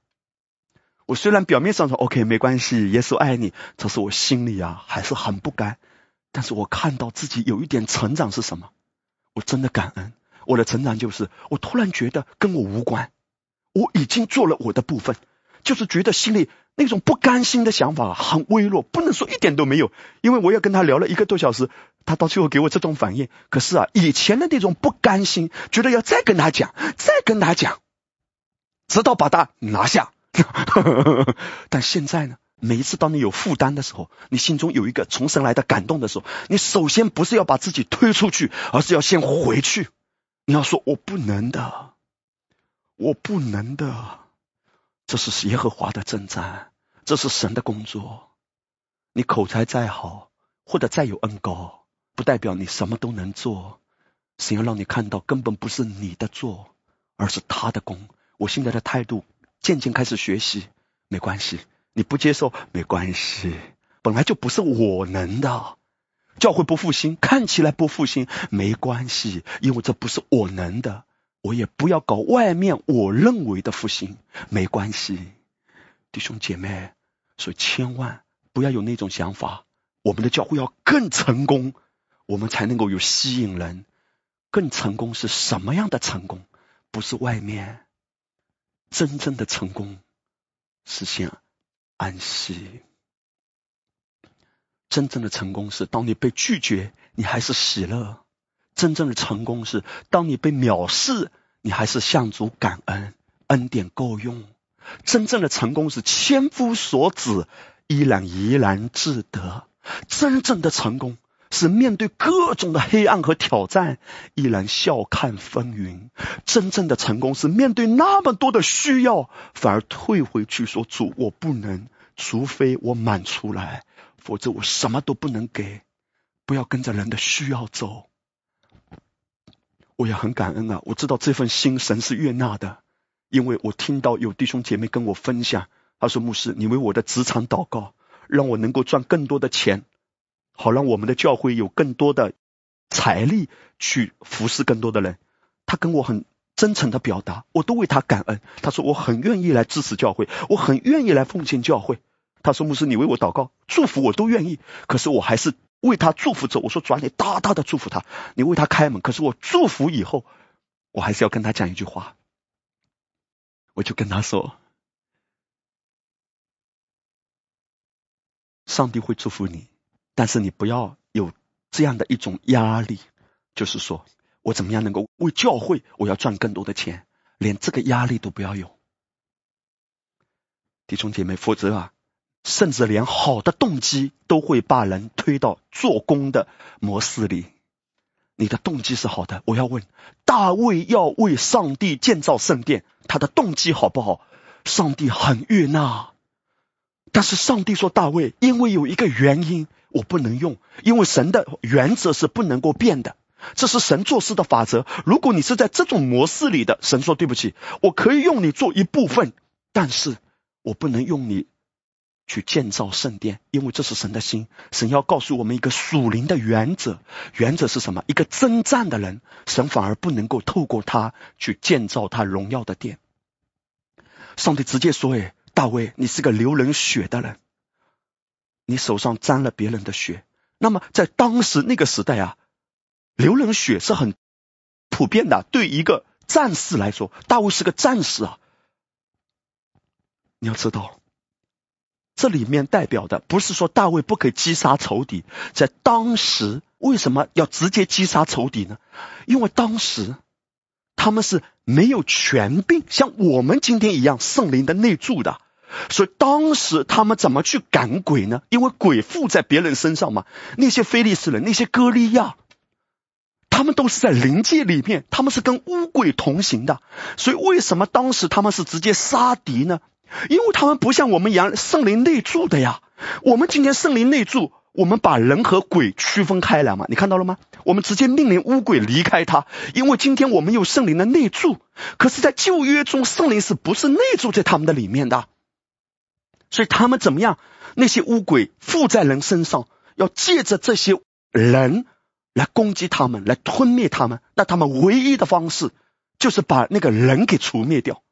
我虽然表面上说 OK 没关系，耶稣爱你，可是我心里啊还是很不甘。但是我看到自己有一点成长是什么，我真的感恩。我的成长就是，我突然觉得跟我无关，我已经做了我的部分，就是觉得心里那种不甘心的想法很微弱，不能说一点都没有，因为我也跟他聊了一个多小时，他到最后给我这种反应。可是啊，以前的那种不甘心，觉得要再跟他讲，再跟他讲，直到把他拿下。但现在呢，每一次当你有负担的时候，你心中有一个从神来的感动的时候，你首先不是要把自己推出去，而是要先回去。你要说我不能的，我不能的，这是耶和华的征战，这是神的工作。你口才再好，或者再有恩高，不代表你什么都能做。神要让你看到，根本不是你的做，而是他的功。我现在的态度渐渐开始学习，没关系，你不接受没关系，本来就不是我能的。教会不复兴，看起来不复兴没关系，因为这不是我能的，我也不要搞外面我认为的复兴，没关系，弟兄姐妹，所以千万不要有那种想法，我们的教会要更成功，我们才能够有吸引人。更成功是什么样的成功？不是外面，真正的成功实现安息。真正的成功是，当你被拒绝，你还是喜乐；真正的成功是，当你被藐视，你还是向主感恩，恩典够用；真正的成功是千夫所指，依然怡然自得；真正的成功是面对各种的黑暗和挑战，依然笑看风云。真正的成功是面对那么多的需要，反而退回去说：“主，我不能，除非我满出来，否则我什么都不能给。不要跟着人的需要走。”我也很感恩啊，我知道这份心神是悦纳的，因为我听到有弟兄姐妹跟我分享，他说：“牧师，你为我的职场祷告，让我能够赚更多的钱。”好，让我们的教会有更多的财力去服侍更多的人。他跟我很真诚的表达，我都为他感恩。他说我很愿意来支持教会，我很愿意来奉献教会。他说牧师，你为我祷告、祝福，我都愿意。可是我还是为他祝福着。我说主啊，你大大的祝福他，你为他开门。可是我祝福以后，我还是要跟他讲一句话。我就跟他说，上帝会祝福你。但是你不要有这样的一种压力，就是说我怎么样能够为教会，我要赚更多的钱，连这个压力都不要有，弟兄姐妹，否则啊，甚至连好的动机都会把人推到做工的模式里。你的动机是好的，我要问大卫要为上帝建造圣殿，他的动机好不好？上帝很悦纳，但是上帝说大卫，因为有一个原因。我不能用，因为神的原则是不能够变的，这是神做事的法则。如果你是在这种模式里的，神说对不起，我可以用你做一部分，但是我不能用你去建造圣殿，因为这是神的心。神要告诉我们一个属灵的原则，原则是什么？一个征战的人，神反而不能够透过他去建造他荣耀的殿。上帝直接说：“哎，大卫，你是个流人血的人。”你手上沾了别人的血，那么在当时那个时代啊，流人血是很普遍的。对一个战士来说，大卫是个战士啊。你要知道，这里面代表的不是说大卫不可以击杀仇敌，在当时为什么要直接击杀仇敌呢？因为当时他们是没有权柄，像我们今天一样圣灵的内住的。所以当时他们怎么去赶鬼呢？因为鬼附在别人身上嘛。那些非利士人，那些歌利亚，他们都是在灵界里面，他们是跟乌鬼同行的。所以为什么当时他们是直接杀敌呢？因为他们不像我们一样圣灵内住的呀。我们今天圣灵内住，我们把人和鬼区分开来嘛。你看到了吗？我们直接命令巫鬼离开他，因为今天我们有圣灵的内住。可是，在旧约中，圣灵是不是内住在他们的里面的？所以他们怎么样？那些乌鬼附在人身上，要借着这些人来攻击他们，来吞灭他们。那他们唯一的方式就是把那个人给除灭掉。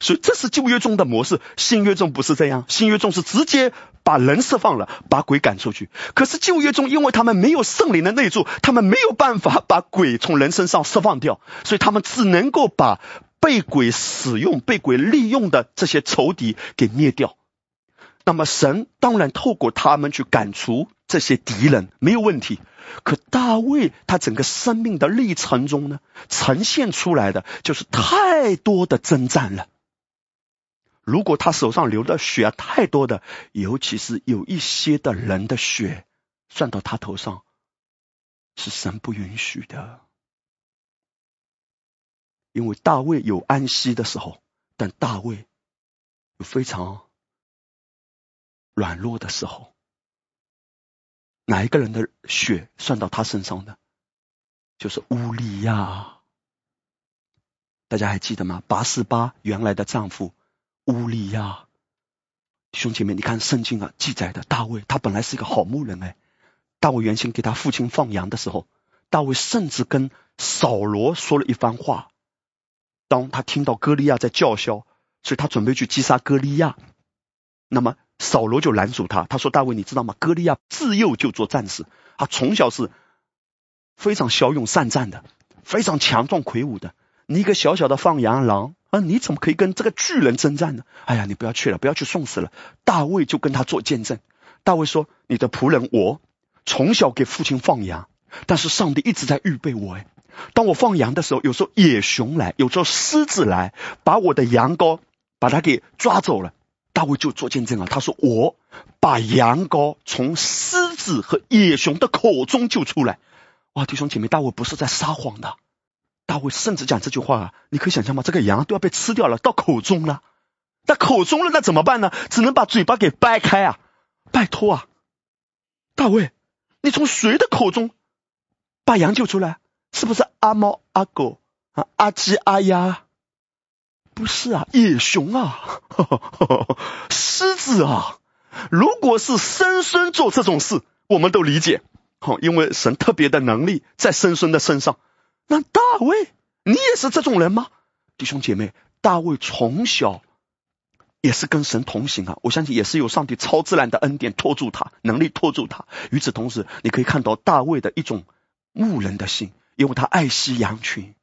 所以这是旧约中的模式，新约中不是这样。新约中是直接把人释放了，把鬼赶出去。可是旧约中，因为他们没有圣灵的内助，他们没有办法把鬼从人身上释放掉，所以他们只能够把被鬼使用、被鬼利用的这些仇敌给灭掉。那么神当然透过他们去赶除这些敌人没有问题，可大卫他整个生命的历程中呢，呈现出来的就是太多的征战了。如果他手上流的血太多的，尤其是有一些的人的血算到他头上，是神不允许的。因为大卫有安息的时候，但大卫有非常。软弱的时候，哪一个人的血算到他身上的，就是乌利亚。大家还记得吗？八四八原来的丈夫乌利亚，弟兄姐妹，你看圣经啊记载的大卫，他本来是一个好牧人哎。大卫原先给他父亲放羊的时候，大卫甚至跟扫罗说了一番话。当他听到歌利亚在叫嚣，所以他准备去击杀歌利亚。那么。扫罗就拦住他，他说：“大卫，你知道吗？歌利亚自幼就做战士，他从小是非常骁勇善战的，非常强壮魁梧的。你一个小小的放羊狼啊，你怎么可以跟这个巨人征战呢？哎呀，你不要去了，不要去送死了。”大卫就跟他做见证。大卫说：“你的仆人我从小给父亲放羊，但是上帝一直在预备我。哎，当我放羊的时候，有时候野熊来，有时候狮子来，把我的羊羔把它给抓走了。”大卫就做见证了，他说：“我把羊羔从狮子和野熊的口中救出来。”哇，弟兄姐妹，大卫不是在撒谎的。大卫甚至讲这句话啊，你可以想象吗？这个羊都要被吃掉了，到口中了，那口中了，那怎么办呢？只能把嘴巴给掰开啊！拜托啊，大卫，你从谁的口中把羊救出来？是不是阿猫阿狗啊？阿鸡阿鸭？不是啊，野熊啊，[LAUGHS] 狮子啊！如果是生孙做这种事，我们都理解，好，因为神特别的能力在生孙的身上。那大卫，你也是这种人吗？弟兄姐妹，大卫从小也是跟神同行啊，我相信也是有上帝超自然的恩典托住他，能力托住他。与此同时，你可以看到大卫的一种牧人的心，因为他爱惜羊群。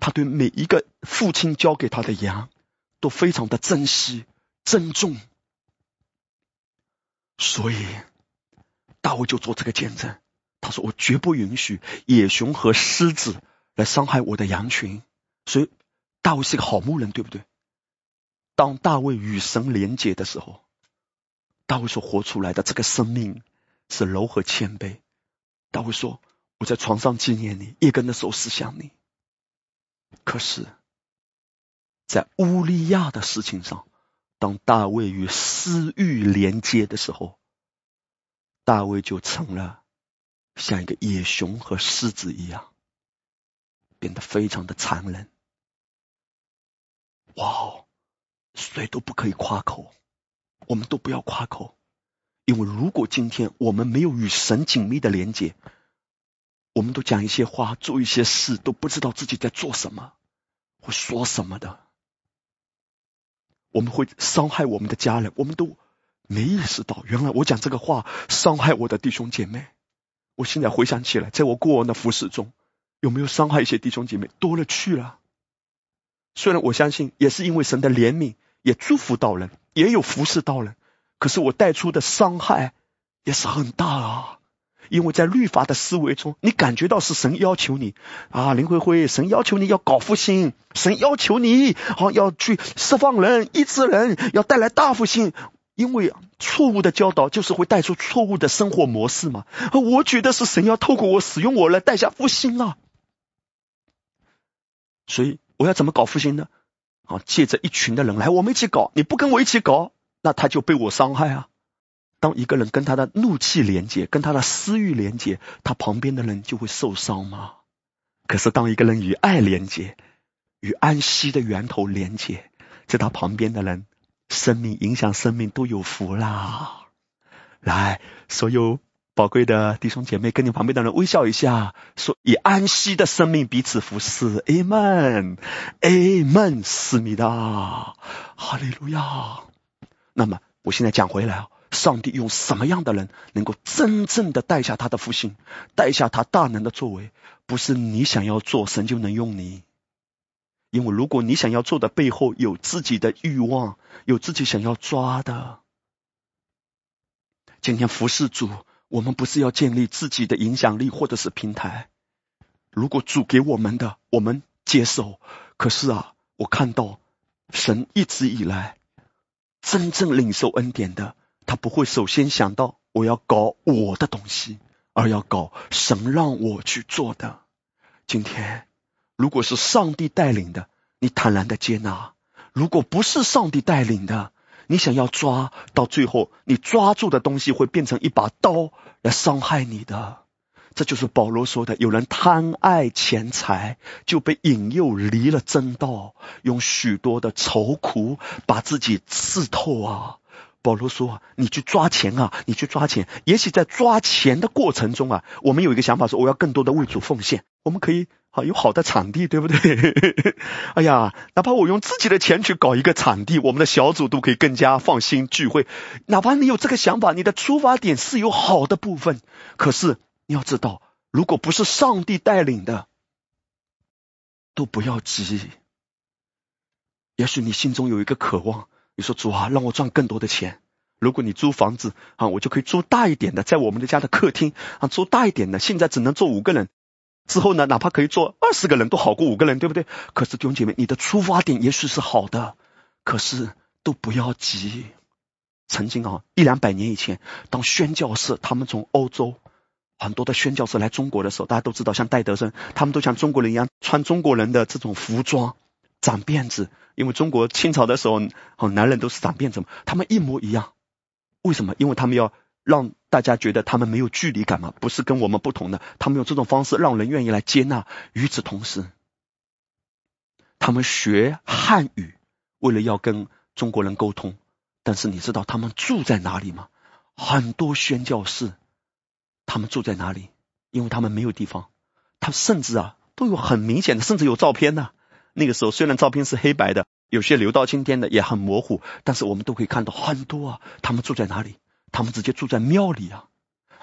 他对每一个父亲交给他的羊都非常的珍惜、珍重，所以大卫就做这个见证。他说：“我绝不允许野熊和狮子来伤害我的羊群。”所以大卫是个好牧人，对不对？当大卫与神连结的时候，大卫所活出来的这个生命是柔和谦卑。大卫说：“我在床上纪念你，夜更的时候思想你。”可是，在乌利亚的事情上，当大卫与私欲连接的时候，大卫就成了像一个野熊和狮子一样，变得非常的残忍。哇哦，谁都不可以夸口，我们都不要夸口，因为如果今天我们没有与神紧密的连接，我们都讲一些话，做一些事，都不知道自己在做什么，会说什么的。我们会伤害我们的家人，我们都没意识到，原来我讲这个话伤害我的弟兄姐妹。我现在回想起来，在我过往的服饰中，有没有伤害一些弟兄姐妹？多了去了。虽然我相信，也是因为神的怜悯，也祝福到人，也有服侍到人，可是我带出的伤害也是很大啊。因为在律法的思维中，你感觉到是神要求你啊，林慧慧，神要求你要搞复兴，神要求你好要去释放人、医治人，要带来大复兴。因为错误的教导就是会带出错误的生活模式嘛。我觉得是神要透过我使用我来带下复兴啊，所以我要怎么搞复兴呢？啊，借着一群的人来，我们一起搞，你不跟我一起搞，那他就被我伤害啊。当一个人跟他的怒气连接，跟他的私欲连接，他旁边的人就会受伤吗？可是当一个人与爱连接，与安息的源头连接，在他旁边的人，生命影响生命都有福啦！来，所有宝贵的弟兄姐妹，跟你旁边的人微笑一下，说以安息的生命彼此服侍。Amen，Amen，思密达，哈利路亚。那么，我现在讲回来啊。上帝用什么样的人能够真正的带下他的复兴，带下他大能的作为？不是你想要做，神就能用你。因为如果你想要做的背后有自己的欲望，有自己想要抓的，今天服侍主，我们不是要建立自己的影响力或者是平台。如果主给我们的，我们接受。可是啊，我看到神一直以来真正领受恩典的。他不会首先想到我要搞我的东西，而要搞神让我去做的。今天，如果是上帝带领的，你坦然的接纳；如果不是上帝带领的，你想要抓到最后，你抓住的东西会变成一把刀来伤害你的。这就是保罗说的：有人贪爱钱财，就被引诱离了真道，用许多的愁苦把自己刺透啊。保罗说：“你去抓钱啊，你去抓钱。也许在抓钱的过程中啊，我们有一个想法说，我要更多的为主奉献。我们可以好有好的场地，对不对？[LAUGHS] 哎呀，哪怕我用自己的钱去搞一个场地，我们的小组都可以更加放心聚会。哪怕你有这个想法，你的出发点是有好的部分，可是你要知道，如果不是上帝带领的，都不要急。也许你心中有一个渴望。”你说主啊，让我赚更多的钱。如果你租房子啊，我就可以租大一点的，在我们的家的客厅啊，租大一点的。现在只能坐五个人，之后呢，哪怕可以坐二十个人都好过五个人，对不对？可是弟兄姐妹，你的出发点也许是好的，可是都不要急。曾经啊，一两百年以前，当宣教士他们从欧洲很多的宣教士来中国的时候，大家都知道，像戴德生，他们都像中国人一样穿中国人的这种服装，长辫子。因为中国清朝的时候，哦，男人都是长辫子嘛，他们一模一样。为什么？因为他们要让大家觉得他们没有距离感嘛，不是跟我们不同的，他们用这种方式让人愿意来接纳。与此同时，他们学汉语，为了要跟中国人沟通。但是你知道他们住在哪里吗？很多宣教士，他们住在哪里？因为他们没有地方，他甚至啊都有很明显的，甚至有照片呢。那个时候虽然照片是黑白的，有些留到今天的也很模糊，但是我们都可以看到很多啊。他们住在哪里？他们直接住在庙里啊。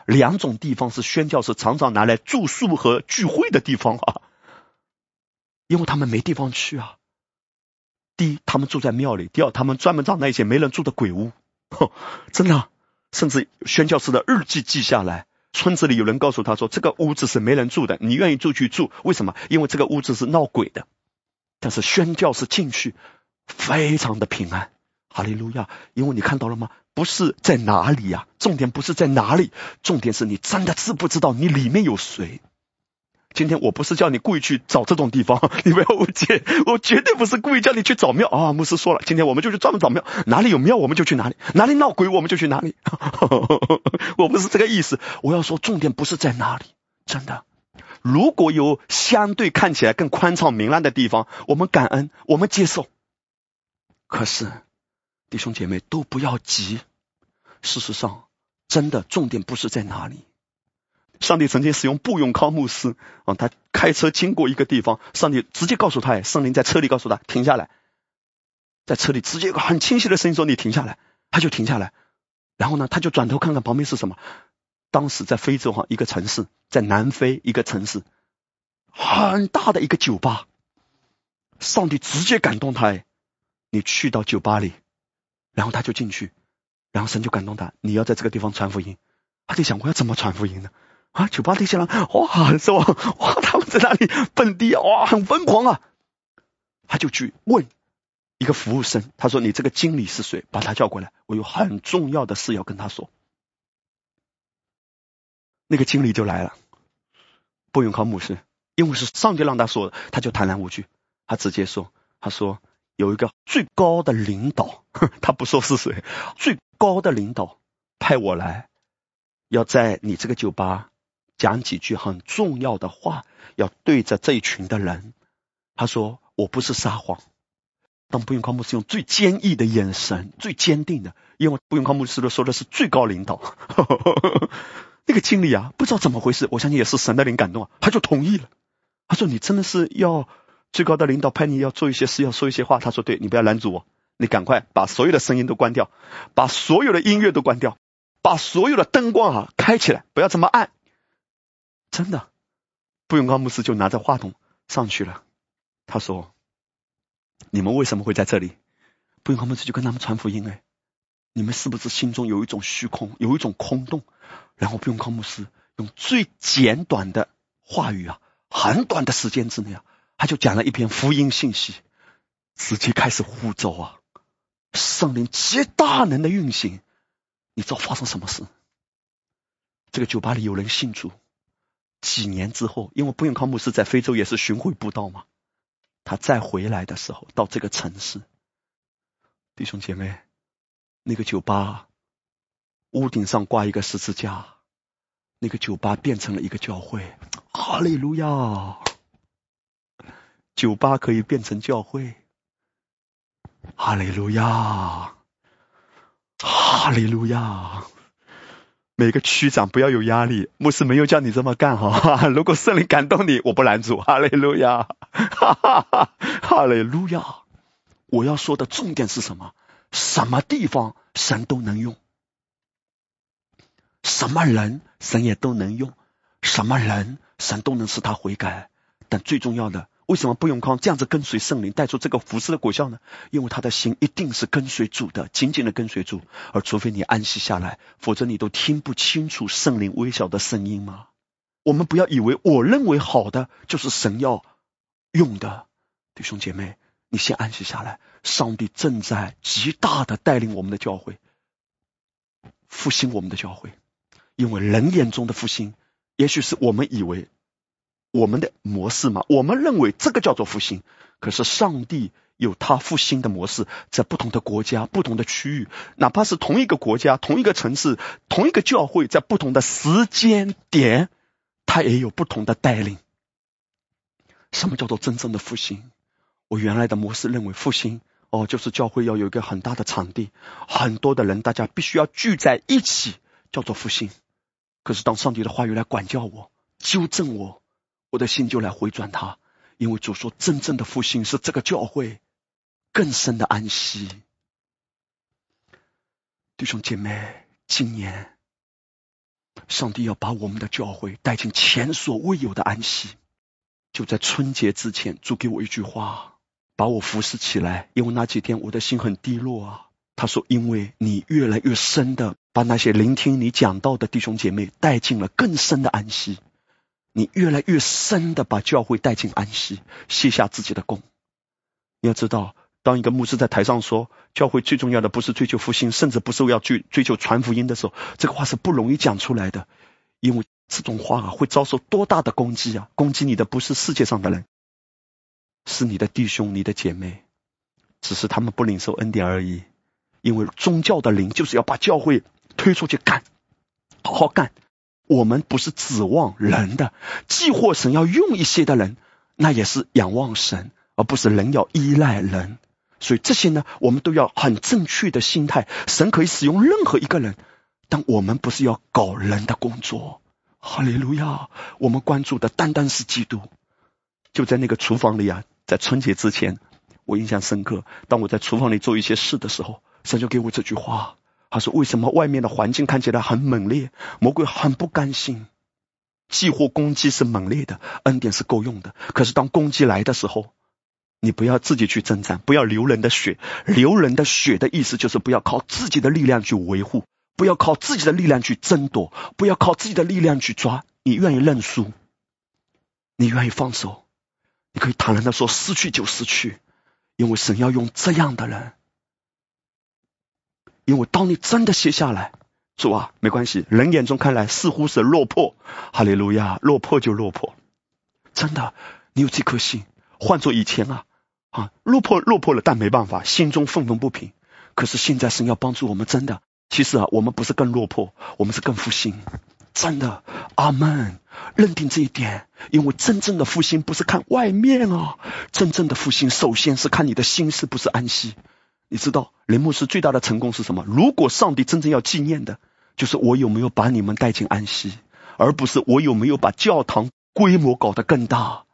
两种地方是宣教士常常拿来住宿和聚会的地方啊，因为他们没地方去啊。第一，他们住在庙里；第二，他们专门找那些没人住的鬼屋。[LAUGHS] 真的，甚至宣教士的日记记下来，村子里有人告诉他说，这个屋子是没人住的，你愿意住去住？为什么？因为这个屋子是闹鬼的。但是宣教士进去，非常的平安。哈利路亚！因为你看到了吗？不是在哪里呀？重点不是在哪里，重点是你真的知不知道你里面有谁？今天我不是叫你故意去找这种地方，[LAUGHS] 你不要误解，我绝对不是故意叫你去找庙啊！牧师说了，今天我们就去专门找庙，哪里有庙我们就去哪里，哪里闹鬼我们就去哪里。[LAUGHS] 我不是这个意思，我要说重点不是在哪里，真的。如果有相对看起来更宽敞明亮的地方，我们感恩，我们接受。可是弟兄姐妹都不要急，事实上，真的重点不是在哪里。上帝曾经使用布永康牧师啊，他开车经过一个地方，上帝直接告诉他，圣灵在车里告诉他停下来，在车里直接一个很清晰的声音说你停下来，他就停下来，然后呢，他就转头看看旁边是什么，当时在非洲哈一个城市，在南非一个城市，很大的一个酒吧，上帝直接感动他，哎，你去到酒吧里，然后他就进去，然后神就感动他，你要在这个地方传福音，他就想我要怎么传福音呢？啊，酒吧那些人哇，是吧？哇，他们在那里蹦迪，哇，很疯狂啊！他就去问一个服务生，他说：“你这个经理是谁？把他叫过来，我有很重要的事要跟他说。”那个经理就来了，不用考牧师，因为是上帝让他说的，他就坦然无惧，他直接说：“他说有一个最高的领导，[LAUGHS] 他不说是谁，最高的领导派我来，要在你这个酒吧。”讲几句很重要的话，要对着这一群的人。他说：“我不是撒谎。”当不用康牧师用最坚毅的眼神、最坚定的，因为不用康牧师的说的是最高领导。[LAUGHS] 那个经理啊，不知道怎么回事，我相信也是神的灵感动啊，他就同意了。他说：“你真的是要最高的领导派你要做一些事，要说一些话。”他说：“对，你不要拦阻我，你赶快把所有的声音都关掉，把所有的音乐都关掉，把所有的灯光啊开起来，不要这么暗。”真的，布永康牧师就拿着话筒上去了。他说：“你们为什么会在这里？”布永康牧师就跟他们传福音。哎，你们是不是心中有一种虚空，有一种空洞？然后布永康牧师用最简短的话语啊，很短的时间之内啊，他就讲了一篇福音信息，直接开始呼召啊，圣灵极大能的运行。你知道发生什么事？这个酒吧里有人信主。几年之后，因为布永康牧师在非洲也是巡回布道嘛，他再回来的时候，到这个城市，弟兄姐妹，那个酒吧屋顶上挂一个十字架，那个酒吧变成了一个教会，哈利路亚！酒吧可以变成教会，哈利路亚，哈利路亚。每个区长不要有压力，牧师没有叫你这么干哈。如果圣灵感动你，我不拦阻。哈利路亚，哈哈哈，哈利路亚。我要说的重点是什么？什么地方神都能用，什么人神也都能用，什么人神都能使他悔改。但最重要的。为什么不永康这样子跟随圣灵带出这个服侍的果效呢？因为他的心一定是跟随主的，紧紧的跟随主。而除非你安息下来，否则你都听不清楚圣灵微小的声音吗？我们不要以为我认为好的就是神要用的，弟兄姐妹，你先安息下来，上帝正在极大的带领我们的教会复兴我们的教会，因为人眼中的复兴，也许是我们以为我们的模式嘛，我们认为这个叫做复兴，可是上帝有他复兴的模式，在不同的国家、不同的区域，哪怕是同一个国家、同一个城市、同一个教会，在不同的时间点，他也有不同的带领。什么叫做真正的复兴？我原来的模式认为复兴哦，就是教会要有一个很大的场地，很多的人，大家必须要聚在一起，叫做复兴。可是当上帝的话语来管教我、纠正我，我的心就来回转他，因为主说真正的复兴是这个教会更深的安息。弟兄姐妹，今年上帝要把我们的教会带进前所未有的安息。就在春节之前，主给我一句话，把我服侍起来。因为那几天我的心很低落啊。他说：“因为你越来越深的把那些聆听你讲道的弟兄姐妹带进了更深的安息，你越来越深的把教会带进安息，卸下自己的功。你要知道，当一个牧师在台上说教会最重要的不是追求复兴，甚至不是要去追求传福音的时候，这个话是不容易讲出来的，因为。”这种话啊，会遭受多大的攻击啊！攻击你的不是世界上的人，是你的弟兄、你的姐妹，只是他们不领受恩典而已。因为宗教的灵就是要把教会推出去干，好好干。我们不是指望人的，既或神要用一些的人，那也是仰望神，而不是人要依赖人。所以这些呢，我们都要很正确的心态。神可以使用任何一个人，但我们不是要搞人的工作。哈利路亚！我们关注的单单是基督。就在那个厨房里啊，在春节之前，我印象深刻。当我在厨房里做一些事的时候，神就给我这句话：他说，为什么外面的环境看起来很猛烈，魔鬼很不甘心，既或攻击是猛烈的，恩典是够用的。可是当攻击来的时候，你不要自己去征战，不要流人的血。流人的血的意思就是不要靠自己的力量去维护。不要靠自己的力量去争夺，不要靠自己的力量去抓。你愿意认输，你愿意放手，你可以坦然的说：失去就失去，因为神要用这样的人。因为当你真的写下来，主啊，没关系，人眼中看来似乎是落魄，哈利路亚，落魄就落魄。真的，你有这颗心，换做以前啊啊，落魄落魄了，但没办法，心中愤愤不平。可是现在神要帮助我们，真的。其实啊，我们不是更落魄，我们是更复兴。真的，阿门。认定这一点，因为真正的复兴不是看外面啊，真正的复兴首先是看你的心是不是安息。你知道，林牧师最大的成功是什么？如果上帝真正要纪念的，就是我有没有把你们带进安息，而不是我有没有把教堂规模搞得更大。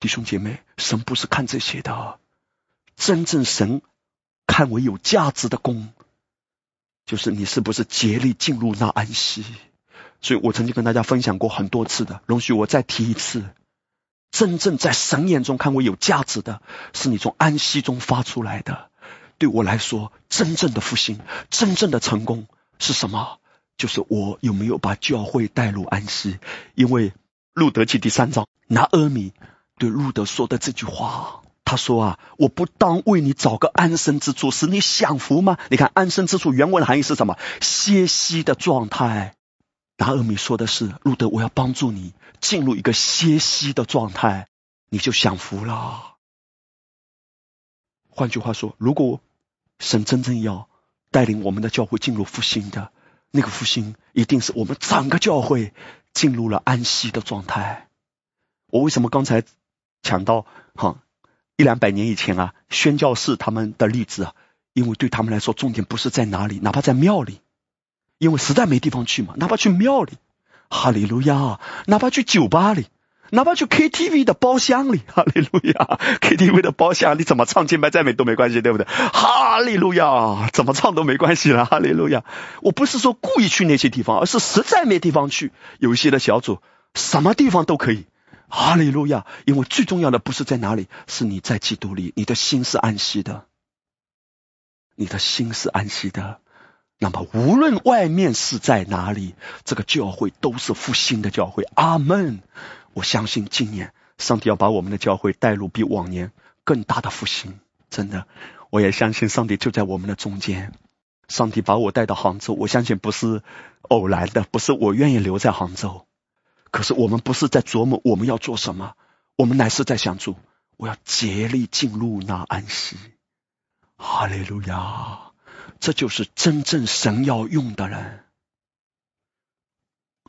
弟兄姐妹，神不是看这些的，真正神看为有价值的功。就是你是不是竭力进入那安息？所以我曾经跟大家分享过很多次的，容许我再提一次：真正在神眼中看为有价值的，是你从安息中发出来的。对我来说，真正的复兴、真正的成功是什么？就是我有没有把教会带入安息？因为路德记第三章，拿阿米对路德说的这句话。他说啊，我不当为你找个安身之处，使你享福吗？你看安身之处原文的含义是什么？歇息的状态。达尔米说的是，路德，我要帮助你进入一个歇息的状态，你就享福了。换句话说，如果神真正要带领我们的教会进入复兴的，那个复兴一定是我们整个教会进入了安息的状态。我为什么刚才讲到哈？一两百年以前啊，宣教士他们的例子啊，因为对他们来说，重点不是在哪里，哪怕在庙里，因为实在没地方去嘛，哪怕去庙里，哈利路亚，哪怕去酒吧里，哪怕去 KTV 的包厢里，哈利路亚，KTV 的包厢你怎么唱敬拜赞美都没关系，对不对？哈利路亚，怎么唱都没关系了，哈利路亚。我不是说故意去那些地方，而是实在没地方去，有一些的小组，什么地方都可以。哈利路亚！因为最重要的不是在哪里，是你在基督里，你的心是安息的，你的心是安息的。那么无论外面是在哪里，这个教会都是复兴的教会。阿门！我相信今年上帝要把我们的教会带入比往年更大的复兴。真的，我也相信上帝就在我们的中间。上帝把我带到杭州，我相信不是偶然的，不是我愿意留在杭州。可是我们不是在琢磨我们要做什么，我们乃是在想主，我要竭力进入那安息。哈利路亚！这就是真正神要用的人。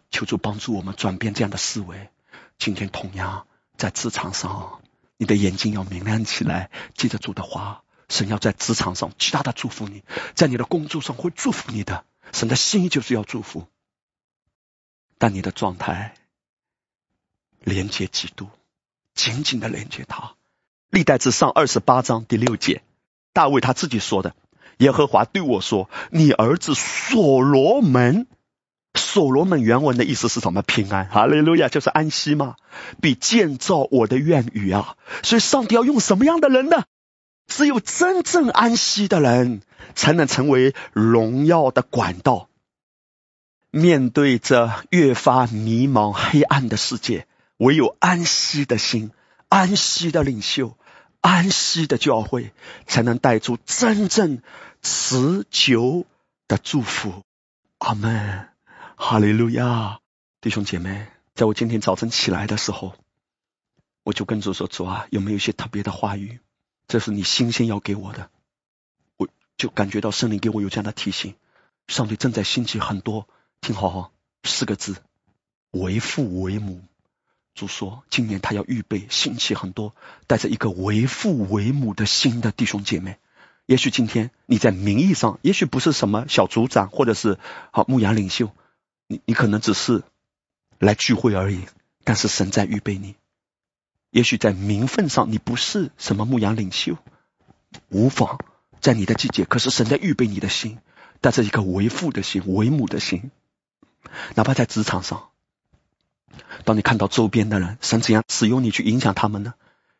求助帮助我们转变这样的思维。今天同样在职场上，你的眼睛要明亮起来，记得主的话。神要在职场上极大的祝福你，在你的工作上会祝福你的。神的心意就是要祝福，但你的状态连接基督，紧紧的连接他。历代志上二十八章第六节，大卫他自己说的：“耶和华对我说，你儿子所罗门。”所罗门原文的意思是什么？平安，哈利路亚，就是安息嘛。比建造我的愿语啊，所以上帝要用什么样的人呢？只有真正安息的人，才能成为荣耀的管道。面对着越发迷茫黑暗的世界，唯有安息的心、安息的领袖、安息的教会，才能带出真正持久的祝福。阿门。哈利路亚，弟兄姐妹，在我今天早晨起来的时候，我就跟主说：“主啊，有没有一些特别的话语？这是你新鲜要给我的。”我就感觉到圣灵给我有这样的提醒：上帝正在兴起很多，听好哈，四个字：为父为母。主说，今年他要预备兴起很多带着一个为父为母的心的弟兄姐妹。也许今天你在名义上，也许不是什么小组长，或者是好牧羊领袖。你你可能只是来聚会而已，但是神在预备你。也许在名分上你不是什么牧羊领袖，无妨，在你的季节，可是神在预备你的心，带着一个为父的心、为母的心。哪怕在职场上，当你看到周边的人，神怎样使用你去影响他们呢？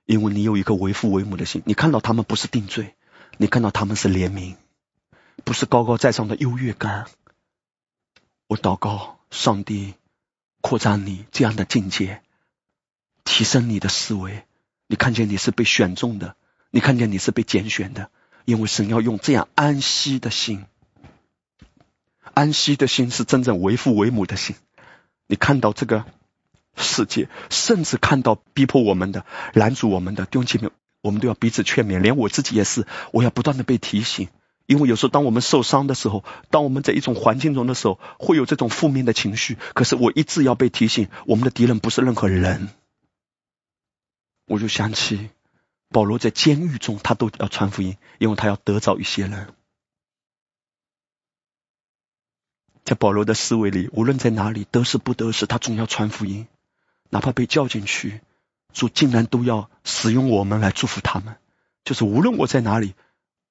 因为你有一个为父为母的心，你看到他们不是定罪，你看到他们是怜悯，不是高高在上的优越感。我祷告，上帝扩张你这样的境界，提升你的思维。你看见你是被选中的，你看见你是被拣选的，因为神要用这样安息的心，安息的心是真正为父为母的心。你看到这个世界，甚至看到逼迫我们的、拦阻我们的弟兄姐妹，我们都要彼此劝勉。连我自己也是，我要不断的被提醒。因为有时候，当我们受伤的时候，当我们在一种环境中的时候，会有这种负面的情绪。可是我一直要被提醒，我们的敌人不是任何人。我就想起保罗在监狱中，他都要传福音，因为他要得着一些人。在保罗的思维里，无论在哪里，得是不得是，他总要传福音，哪怕被叫进去，主竟然都要使用我们来祝福他们。就是无论我在哪里，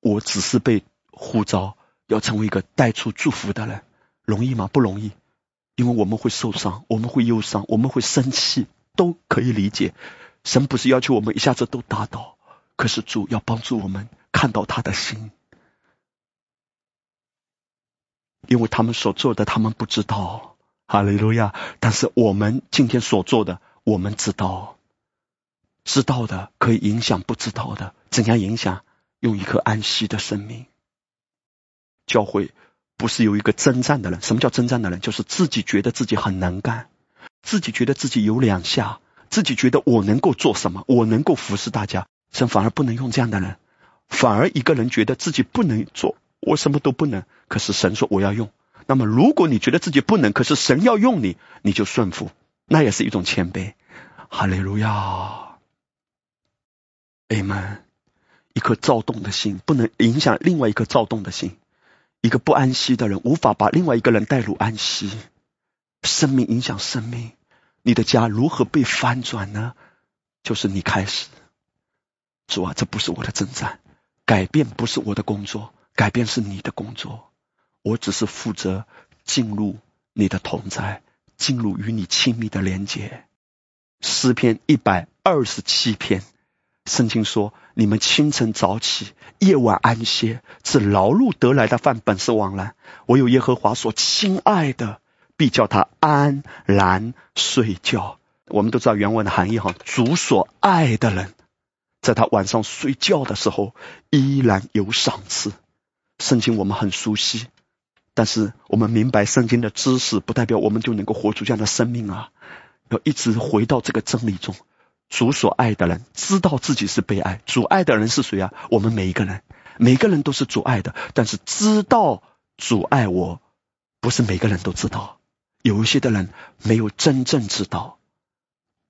我只是被。呼召要成为一个带出祝福的人，容易吗？不容易，因为我们会受伤，我们会忧伤，我们会生气，都可以理解。神不是要求我们一下子都达到，可是主要帮助我们看到他的心，因为他们所做的他们不知道，哈利路亚。但是我们今天所做的，我们知道，知道的可以影响不知道的，怎样影响？用一颗安息的生命。教会不是有一个征战的人？什么叫征战的人？就是自己觉得自己很能干，自己觉得自己有两下，自己觉得我能够做什么，我能够服侍大家。神反而不能用这样的人，反而一个人觉得自己不能做，我什么都不能。可是神说我要用。那么如果你觉得自己不能，可是神要用你，你就顺服，那也是一种谦卑。哈利路亚，Amen。一颗躁动的心不能影响另外一颗躁动的心。一个不安息的人无法把另外一个人带入安息，生命影响生命，你的家如何被翻转呢？就是你开始，主啊，这不是我的征战，改变不是我的工作，改变是你的工作，我只是负责进入你的同在，进入与你亲密的连接。诗篇一百二十七篇。圣经说：“你们清晨早起，夜晚安歇，是劳碌得来的饭，本是枉然。唯有耶和华所亲爱的，必叫他安然睡觉。”我们都知道原文的含义哈，主所爱的人，在他晚上睡觉的时候依然有赏赐。圣经我们很熟悉，但是我们明白圣经的知识，不代表我们就能够活出这样的生命啊！要一直回到这个真理中。主所爱的人知道自己是被爱，主爱的人是谁啊？我们每一个人，每个人都是主爱的，但是知道主爱我，不是每个人都知道。有一些的人没有真正知道，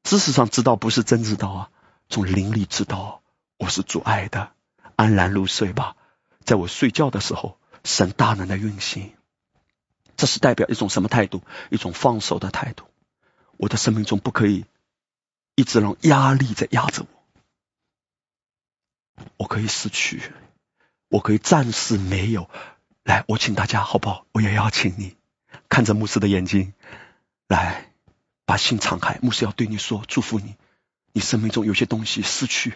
知识上知道不是真知道啊，从灵里知道我是主爱的，安然入睡吧。在我睡觉的时候，神大能的运行，这是代表一种什么态度？一种放手的态度。我的生命中不可以。一直让压力在压着我，我可以失去，我可以暂时没有。来，我请大家好不好？我也邀请你看着牧师的眼睛，来把心敞开。牧师要对你说，祝福你。你生命中有些东西失去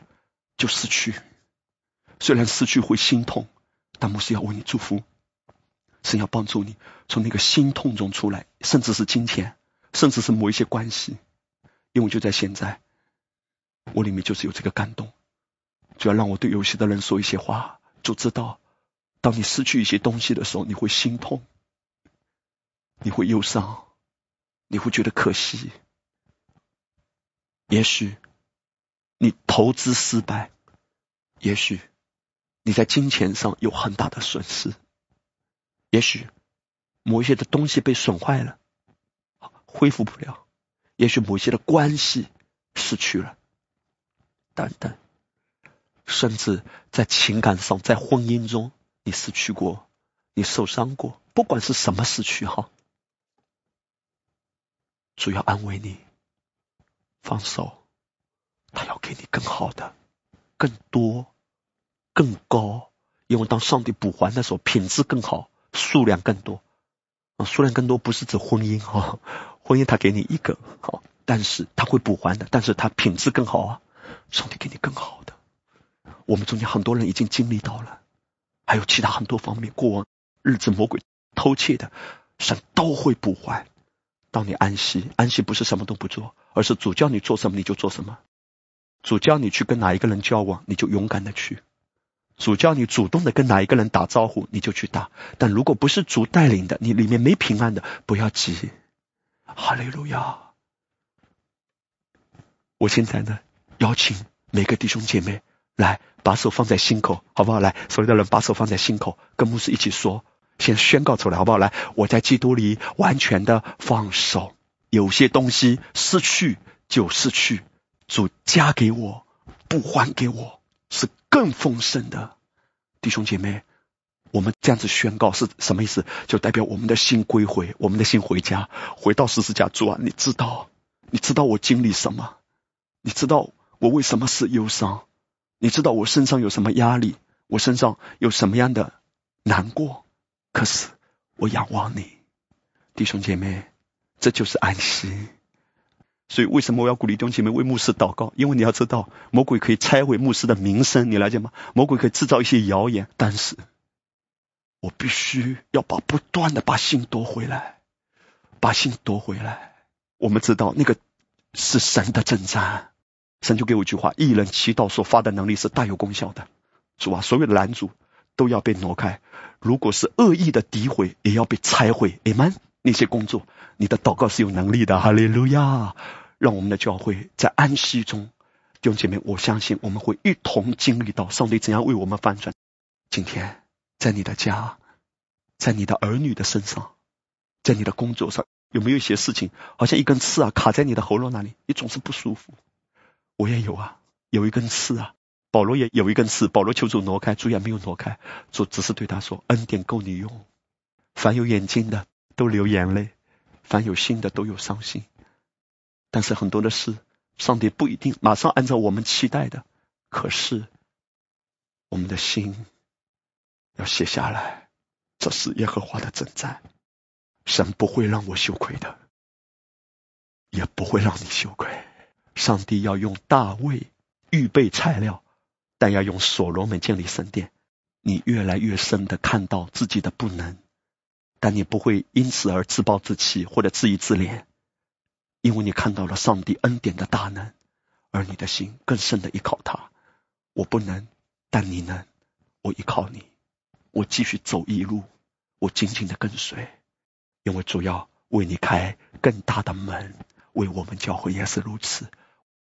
就失去，虽然失去会心痛，但牧师要为你祝福，神要帮助你从那个心痛中出来，甚至是金钱，甚至是某一些关系。因为就在现在，我里面就是有这个感动，就要让我对有些的人说一些话，就知道，当你失去一些东西的时候，你会心痛，你会忧伤，你会觉得可惜。也许你投资失败，也许你在金钱上有很大的损失，也许某一些的东西被损坏了，恢复不了。也许某些的关系失去了，等等，甚至在情感上，在婚姻中，你失去过，你受伤过，不管是什么失去哈，主要安慰你，放手，他要给你更好的，更多，更高，因为当上帝补还的时候，品质更好，数量更多。数量更多不是指婚姻哈，婚姻他给你一个好，但是他会补还的，但是他品质更好啊，上帝给你更好的。我们中间很多人已经经历到了，还有其他很多方面，过往日子魔鬼偷窃的，神都会补还。当你安息，安息不是什么都不做，而是主叫你做什么你就做什么，主叫你去跟哪一个人交往，你就勇敢的去。主叫你主动的跟哪一个人打招呼，你就去打。但如果不是主带领的，你里面没平安的，不要急。哈利路亚！我现在呢，邀请每个弟兄姐妹来把手放在心口，好不好？来，所有的人把手放在心口，跟牧师一起说，先宣告出来，好不好？来，我在基督里完全的放手，有些东西失去就失去，主加给我，不还给我。更丰盛的，弟兄姐妹，我们这样子宣告是什么意思？就代表我们的心归回，我们的心回家，回到十字架主啊！你知道，你知道我经历什么？你知道我为什么是忧伤？你知道我身上有什么压力？我身上有什么样的难过？可是我仰望你，弟兄姐妹，这就是安息。所以，为什么我要鼓励弟兄姐妹为牧师祷告？因为你要知道，魔鬼可以拆毁牧师的名声，你了解吗？魔鬼可以制造一些谣言，但是我必须要把不断的把心夺回来，把心夺回来。我们知道那个是神的征战，神就给我一句话：一人祈祷所发的能力是大有功效的。主啊，所有的拦阻都要被挪开，如果是恶意的诋毁，也要被拆毁。Amen。那些工作，你的祷告是有能力的。哈利路亚。让我们的教会在安息中，弟兄姐妹，我相信我们会一同经历到上帝怎样为我们翻转。今天在你的家，在你的儿女的身上，在你的工作上，有没有一些事情，好像一根刺啊卡在你的喉咙那里，你总是不舒服？我也有啊，有一根刺啊。保罗也有一根刺，保罗求主挪开，主也没有挪开，主只是对他说：“恩典够你用。凡有眼睛的都流眼泪，凡有心的都有伤心。”但是很多的事，上帝不一定马上按照我们期待的。可是我们的心要写下来，这是耶和华的征战，神不会让我羞愧的，也不会让你羞愧。上帝要用大卫预备材料，但要用所罗门建立神殿。你越来越深的看到自己的不能，但你不会因此而自暴自弃或者自娱自怜。因为你看到了上帝恩典的大能，而你的心更深的依靠他。我不能，但你能，我依靠你，我继续走一路，我紧紧的跟随，因为主要为你开更大的门，为我们教会也是如此。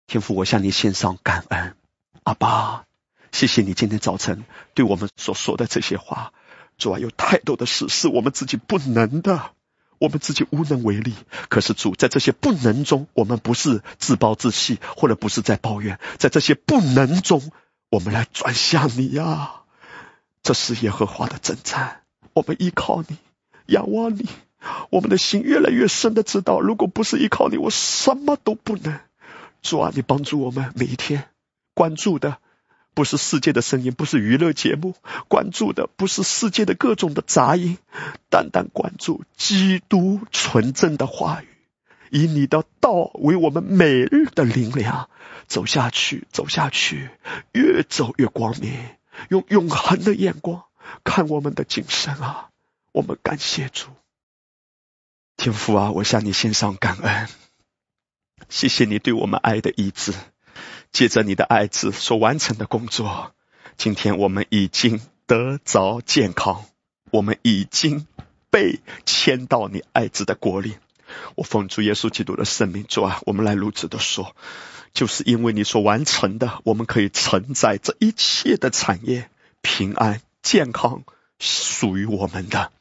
天父，我向你献上感恩，阿爸，谢谢你今天早晨对我们所说的这些话。主啊，有太多的事是我们自己不能的。我们自己无能为力，可是主在这些不能中，我们不是自暴自弃，或者不是在抱怨，在这些不能中，我们来转向你呀！这是耶和华的征战，我们依靠你，仰望你，我们的心越来越深的知道，如果不是依靠你，我什么都不能。主啊，你帮助我们每一天关注的。不是世界的声音，不是娱乐节目，关注的不是世界的各种的杂音，单单关注基督纯正的话语，以你的道为我们每日的灵粮，走下去，走下去，越走越光明，用永恒的眼光看我们的今生啊！我们感谢主，天父啊，我向你献上感恩，谢谢你对我们爱的医治。借着你的爱子所完成的工作，今天我们已经得着健康，我们已经被迁到你爱子的国里。我奉主耶稣基督的圣名主啊，我们来如此的说，就是因为你所完成的，我们可以承载这一切的产业，平安健康属于我们的。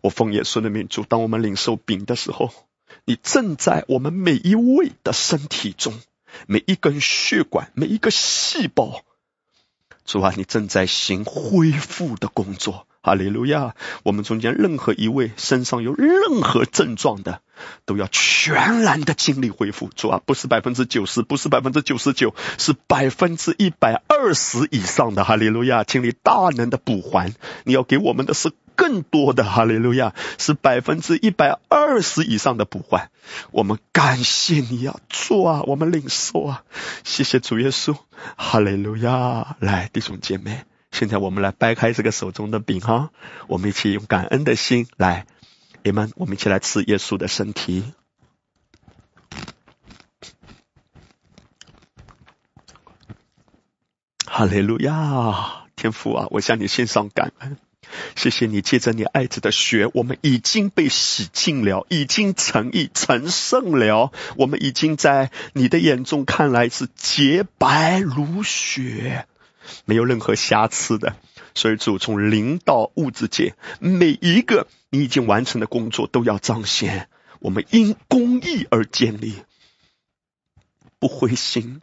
我奉耶稣的名主，当我们领受饼的时候，你正在我们每一位的身体中。每一根血管，每一个细胞，主啊，你正在行恢复的工作。哈利路亚！我们中间任何一位身上有任何症状的，都要全然的经历恢复。主啊，不是百分之九十，不是百分之九十九，是百分之一百二十以上的。哈利路亚！经历大能的补还，你要给我们的是。更多的哈利路亚是百分之一百二十以上的补还，我们感谢你啊，主啊，我们领受啊，谢谢主耶稣，哈利路亚！来，弟兄姐妹，现在我们来掰开这个手中的饼哈，我们一起用感恩的心来，你们，我们一起来吃耶稣的身体，哈利路亚！天父啊，我向你献上感恩。谢谢你，借着你爱子的血，我们已经被洗净了，已经成义成圣了。我们已经在你的眼中看来是洁白如雪，没有任何瑕疵的。所以主从灵到物质界，每一个你已经完成的工作都要彰显。我们因公义而建立，不灰心，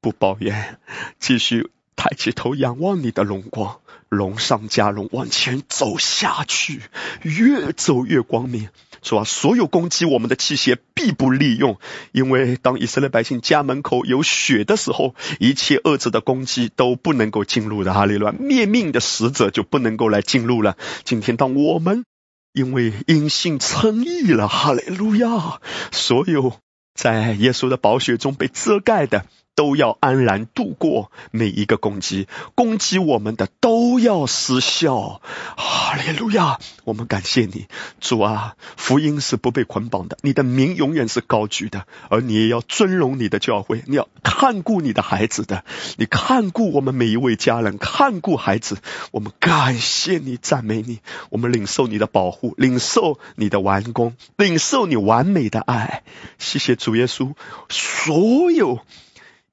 不抱怨，继续抬起头仰望你的荣光。龙上加龙，往前走下去，越走越光明，是吧？所有攻击我们的器械必不利用，因为当以色列百姓家门口有血的时候，一切恶者的攻击都不能够进入的。哈利乱灭命的使者就不能够来进入了。今天当我们因为因信称义了，哈利路亚，所有在耶稣的宝血中被遮盖的。都要安然度过每一个攻击，攻击我们的都要失效。哈利路亚！我们感谢你，主啊！福音是不被捆绑的，你的名永远是高举的，而你也要尊荣你的教会，你要看顾你的孩子的，你看顾我们每一位家人，看顾孩子。我们感谢你，赞美你，我们领受你的保护，领受你的完工，领受你完美的爱。谢谢主耶稣，所有。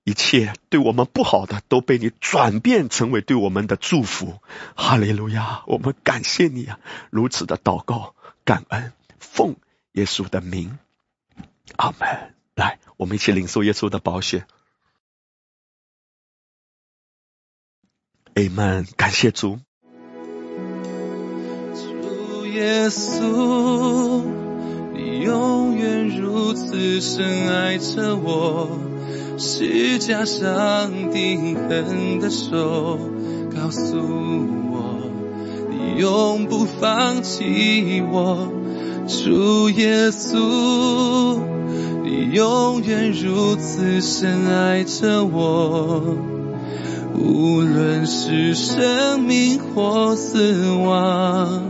一切对我们不好的都被你转变成为对我们的祝福，哈利路亚！我们感谢你啊，如此的祷告，感恩，奉耶稣的名，阿门。来，我们一起领受耶稣的宝血，阿门。感谢主，主耶稣，你永远如此深爱着我。是加上定痕的手，告诉我你永不放弃我，主耶稣，你永远如此深爱着我，无论是生命或死亡，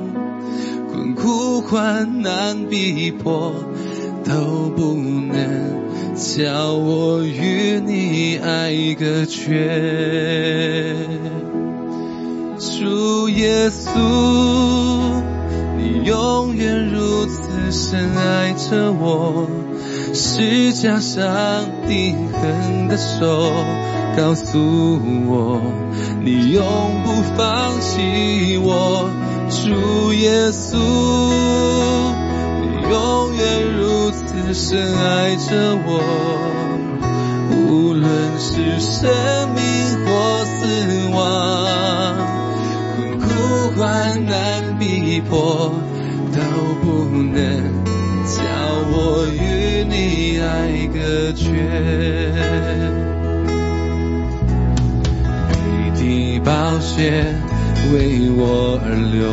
苦患难逼迫都不能。叫我与你爱隔绝。主耶稣，你永远如此深爱着我，是加上钉痕的手告诉我，你永不放弃我。主耶稣，你永远如此深爱着我，无论是生命或死亡，困苦患难逼迫，都不能叫我与你爱隔绝。你的宝血为我而流，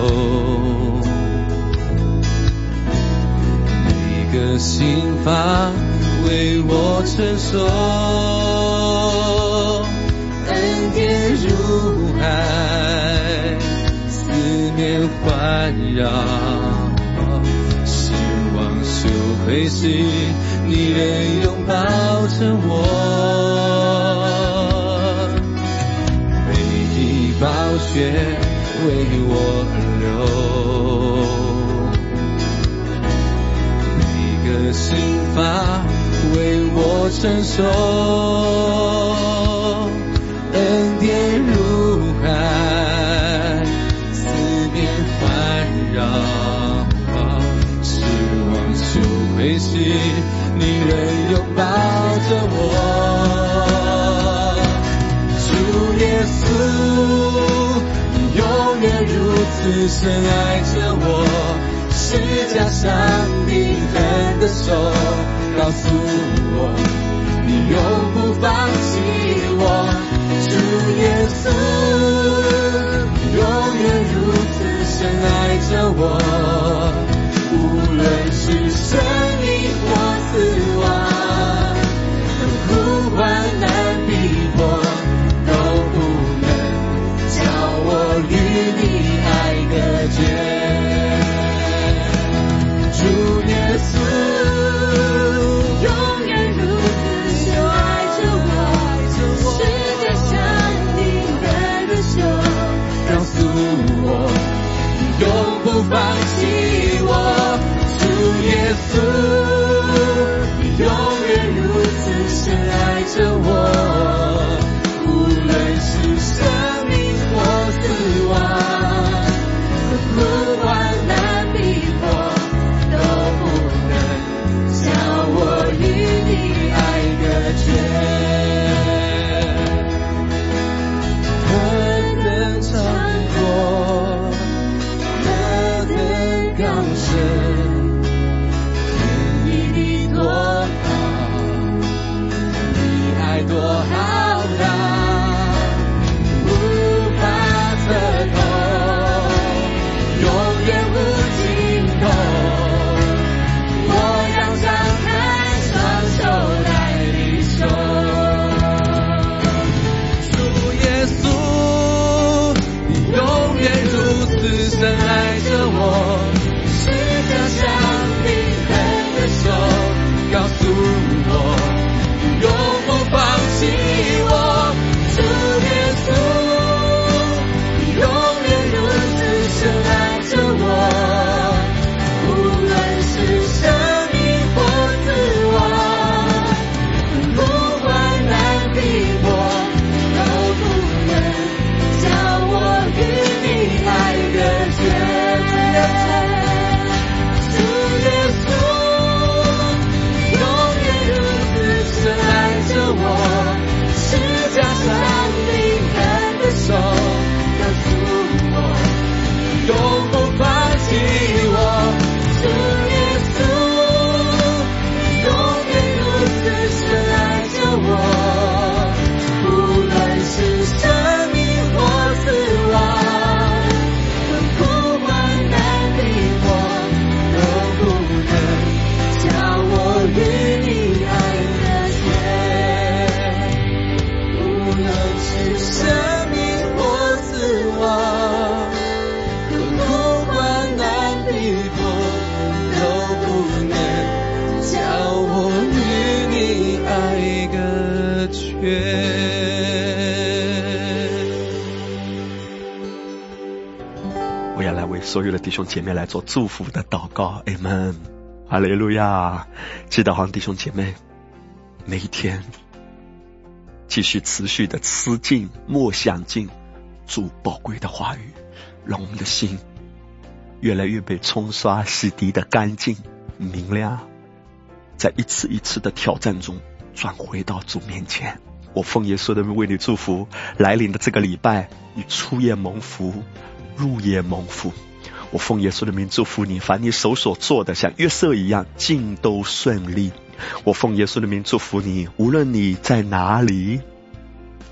每个心房为我承受，恩典如海，四面环绕，失望羞愧时，你仍拥抱着我。你的为我而流，每个心房为我承受，恩典如海，四面环绕，失望羞愧时，你仍拥抱着我。主耶稣，是深爱着我，是加上钉痕的手告诉我，你永不放弃我。主耶稣，永远如此深爱着我，所有的弟兄姐妹来做祝福的祷告，amen，哈利路亚！记得好弟兄姐妹，每一天继续持续的吃进、默想进主宝贵的话语，让我们的心越来越被冲刷、洗涤的干净、明亮，在一次一次的挑战中转回到主面前。我奉耶稣的名为你祝福，来临的这个礼拜，你出夜蒙福，入夜蒙福。我奉耶稣的名祝福你，凡你手所做的，像约瑟一样，尽都顺利。我奉耶稣的名祝福你，无论你在哪里，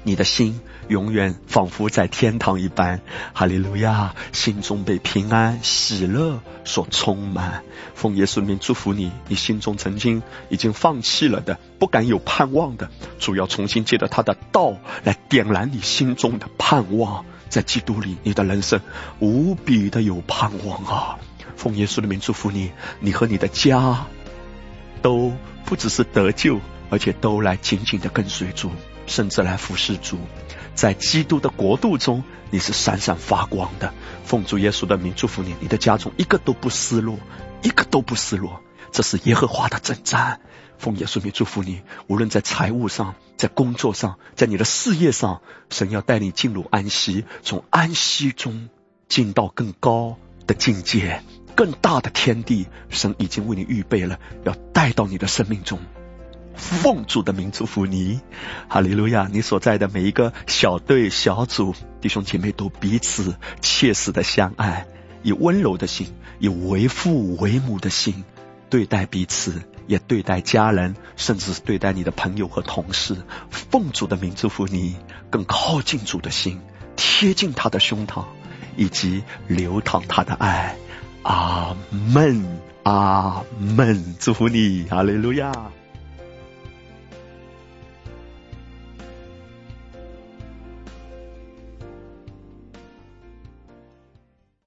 你的心。永远仿佛在天堂一般，哈利路亚！心中被平安、喜乐所充满。奉耶稣名祝福你，你心中曾经已经放弃了的、不敢有盼望的，主要重新借着他的道来点燃你心中的盼望。在基督里，你的人生无比的有盼望啊！奉耶稣的名祝福你，你和你的家都不只是得救，而且都来紧紧的跟随主，甚至来服侍主。在基督的国度中，你是闪闪发光的。奉主耶稣的名祝福你，你的家中一个都不失落，一个都不失落。这是耶和华的征战。奉耶稣名祝福你，无论在财务上、在工作上、在你的事业上，神要带你进入安息，从安息中进到更高的境界、更大的天地。神已经为你预备了，要带到你的生命中。奉主的名祝福你，哈利路亚！你所在的每一个小队、小组，弟兄姐妹都彼此切实的相爱，以温柔的心，以为父为母的心对待彼此，也对待家人，甚至是对待你的朋友和同事。奉主的名祝福你，更靠近主的心，贴近他的胸膛，以及流淌他的爱。阿门，阿门！祝福你，哈利路亚！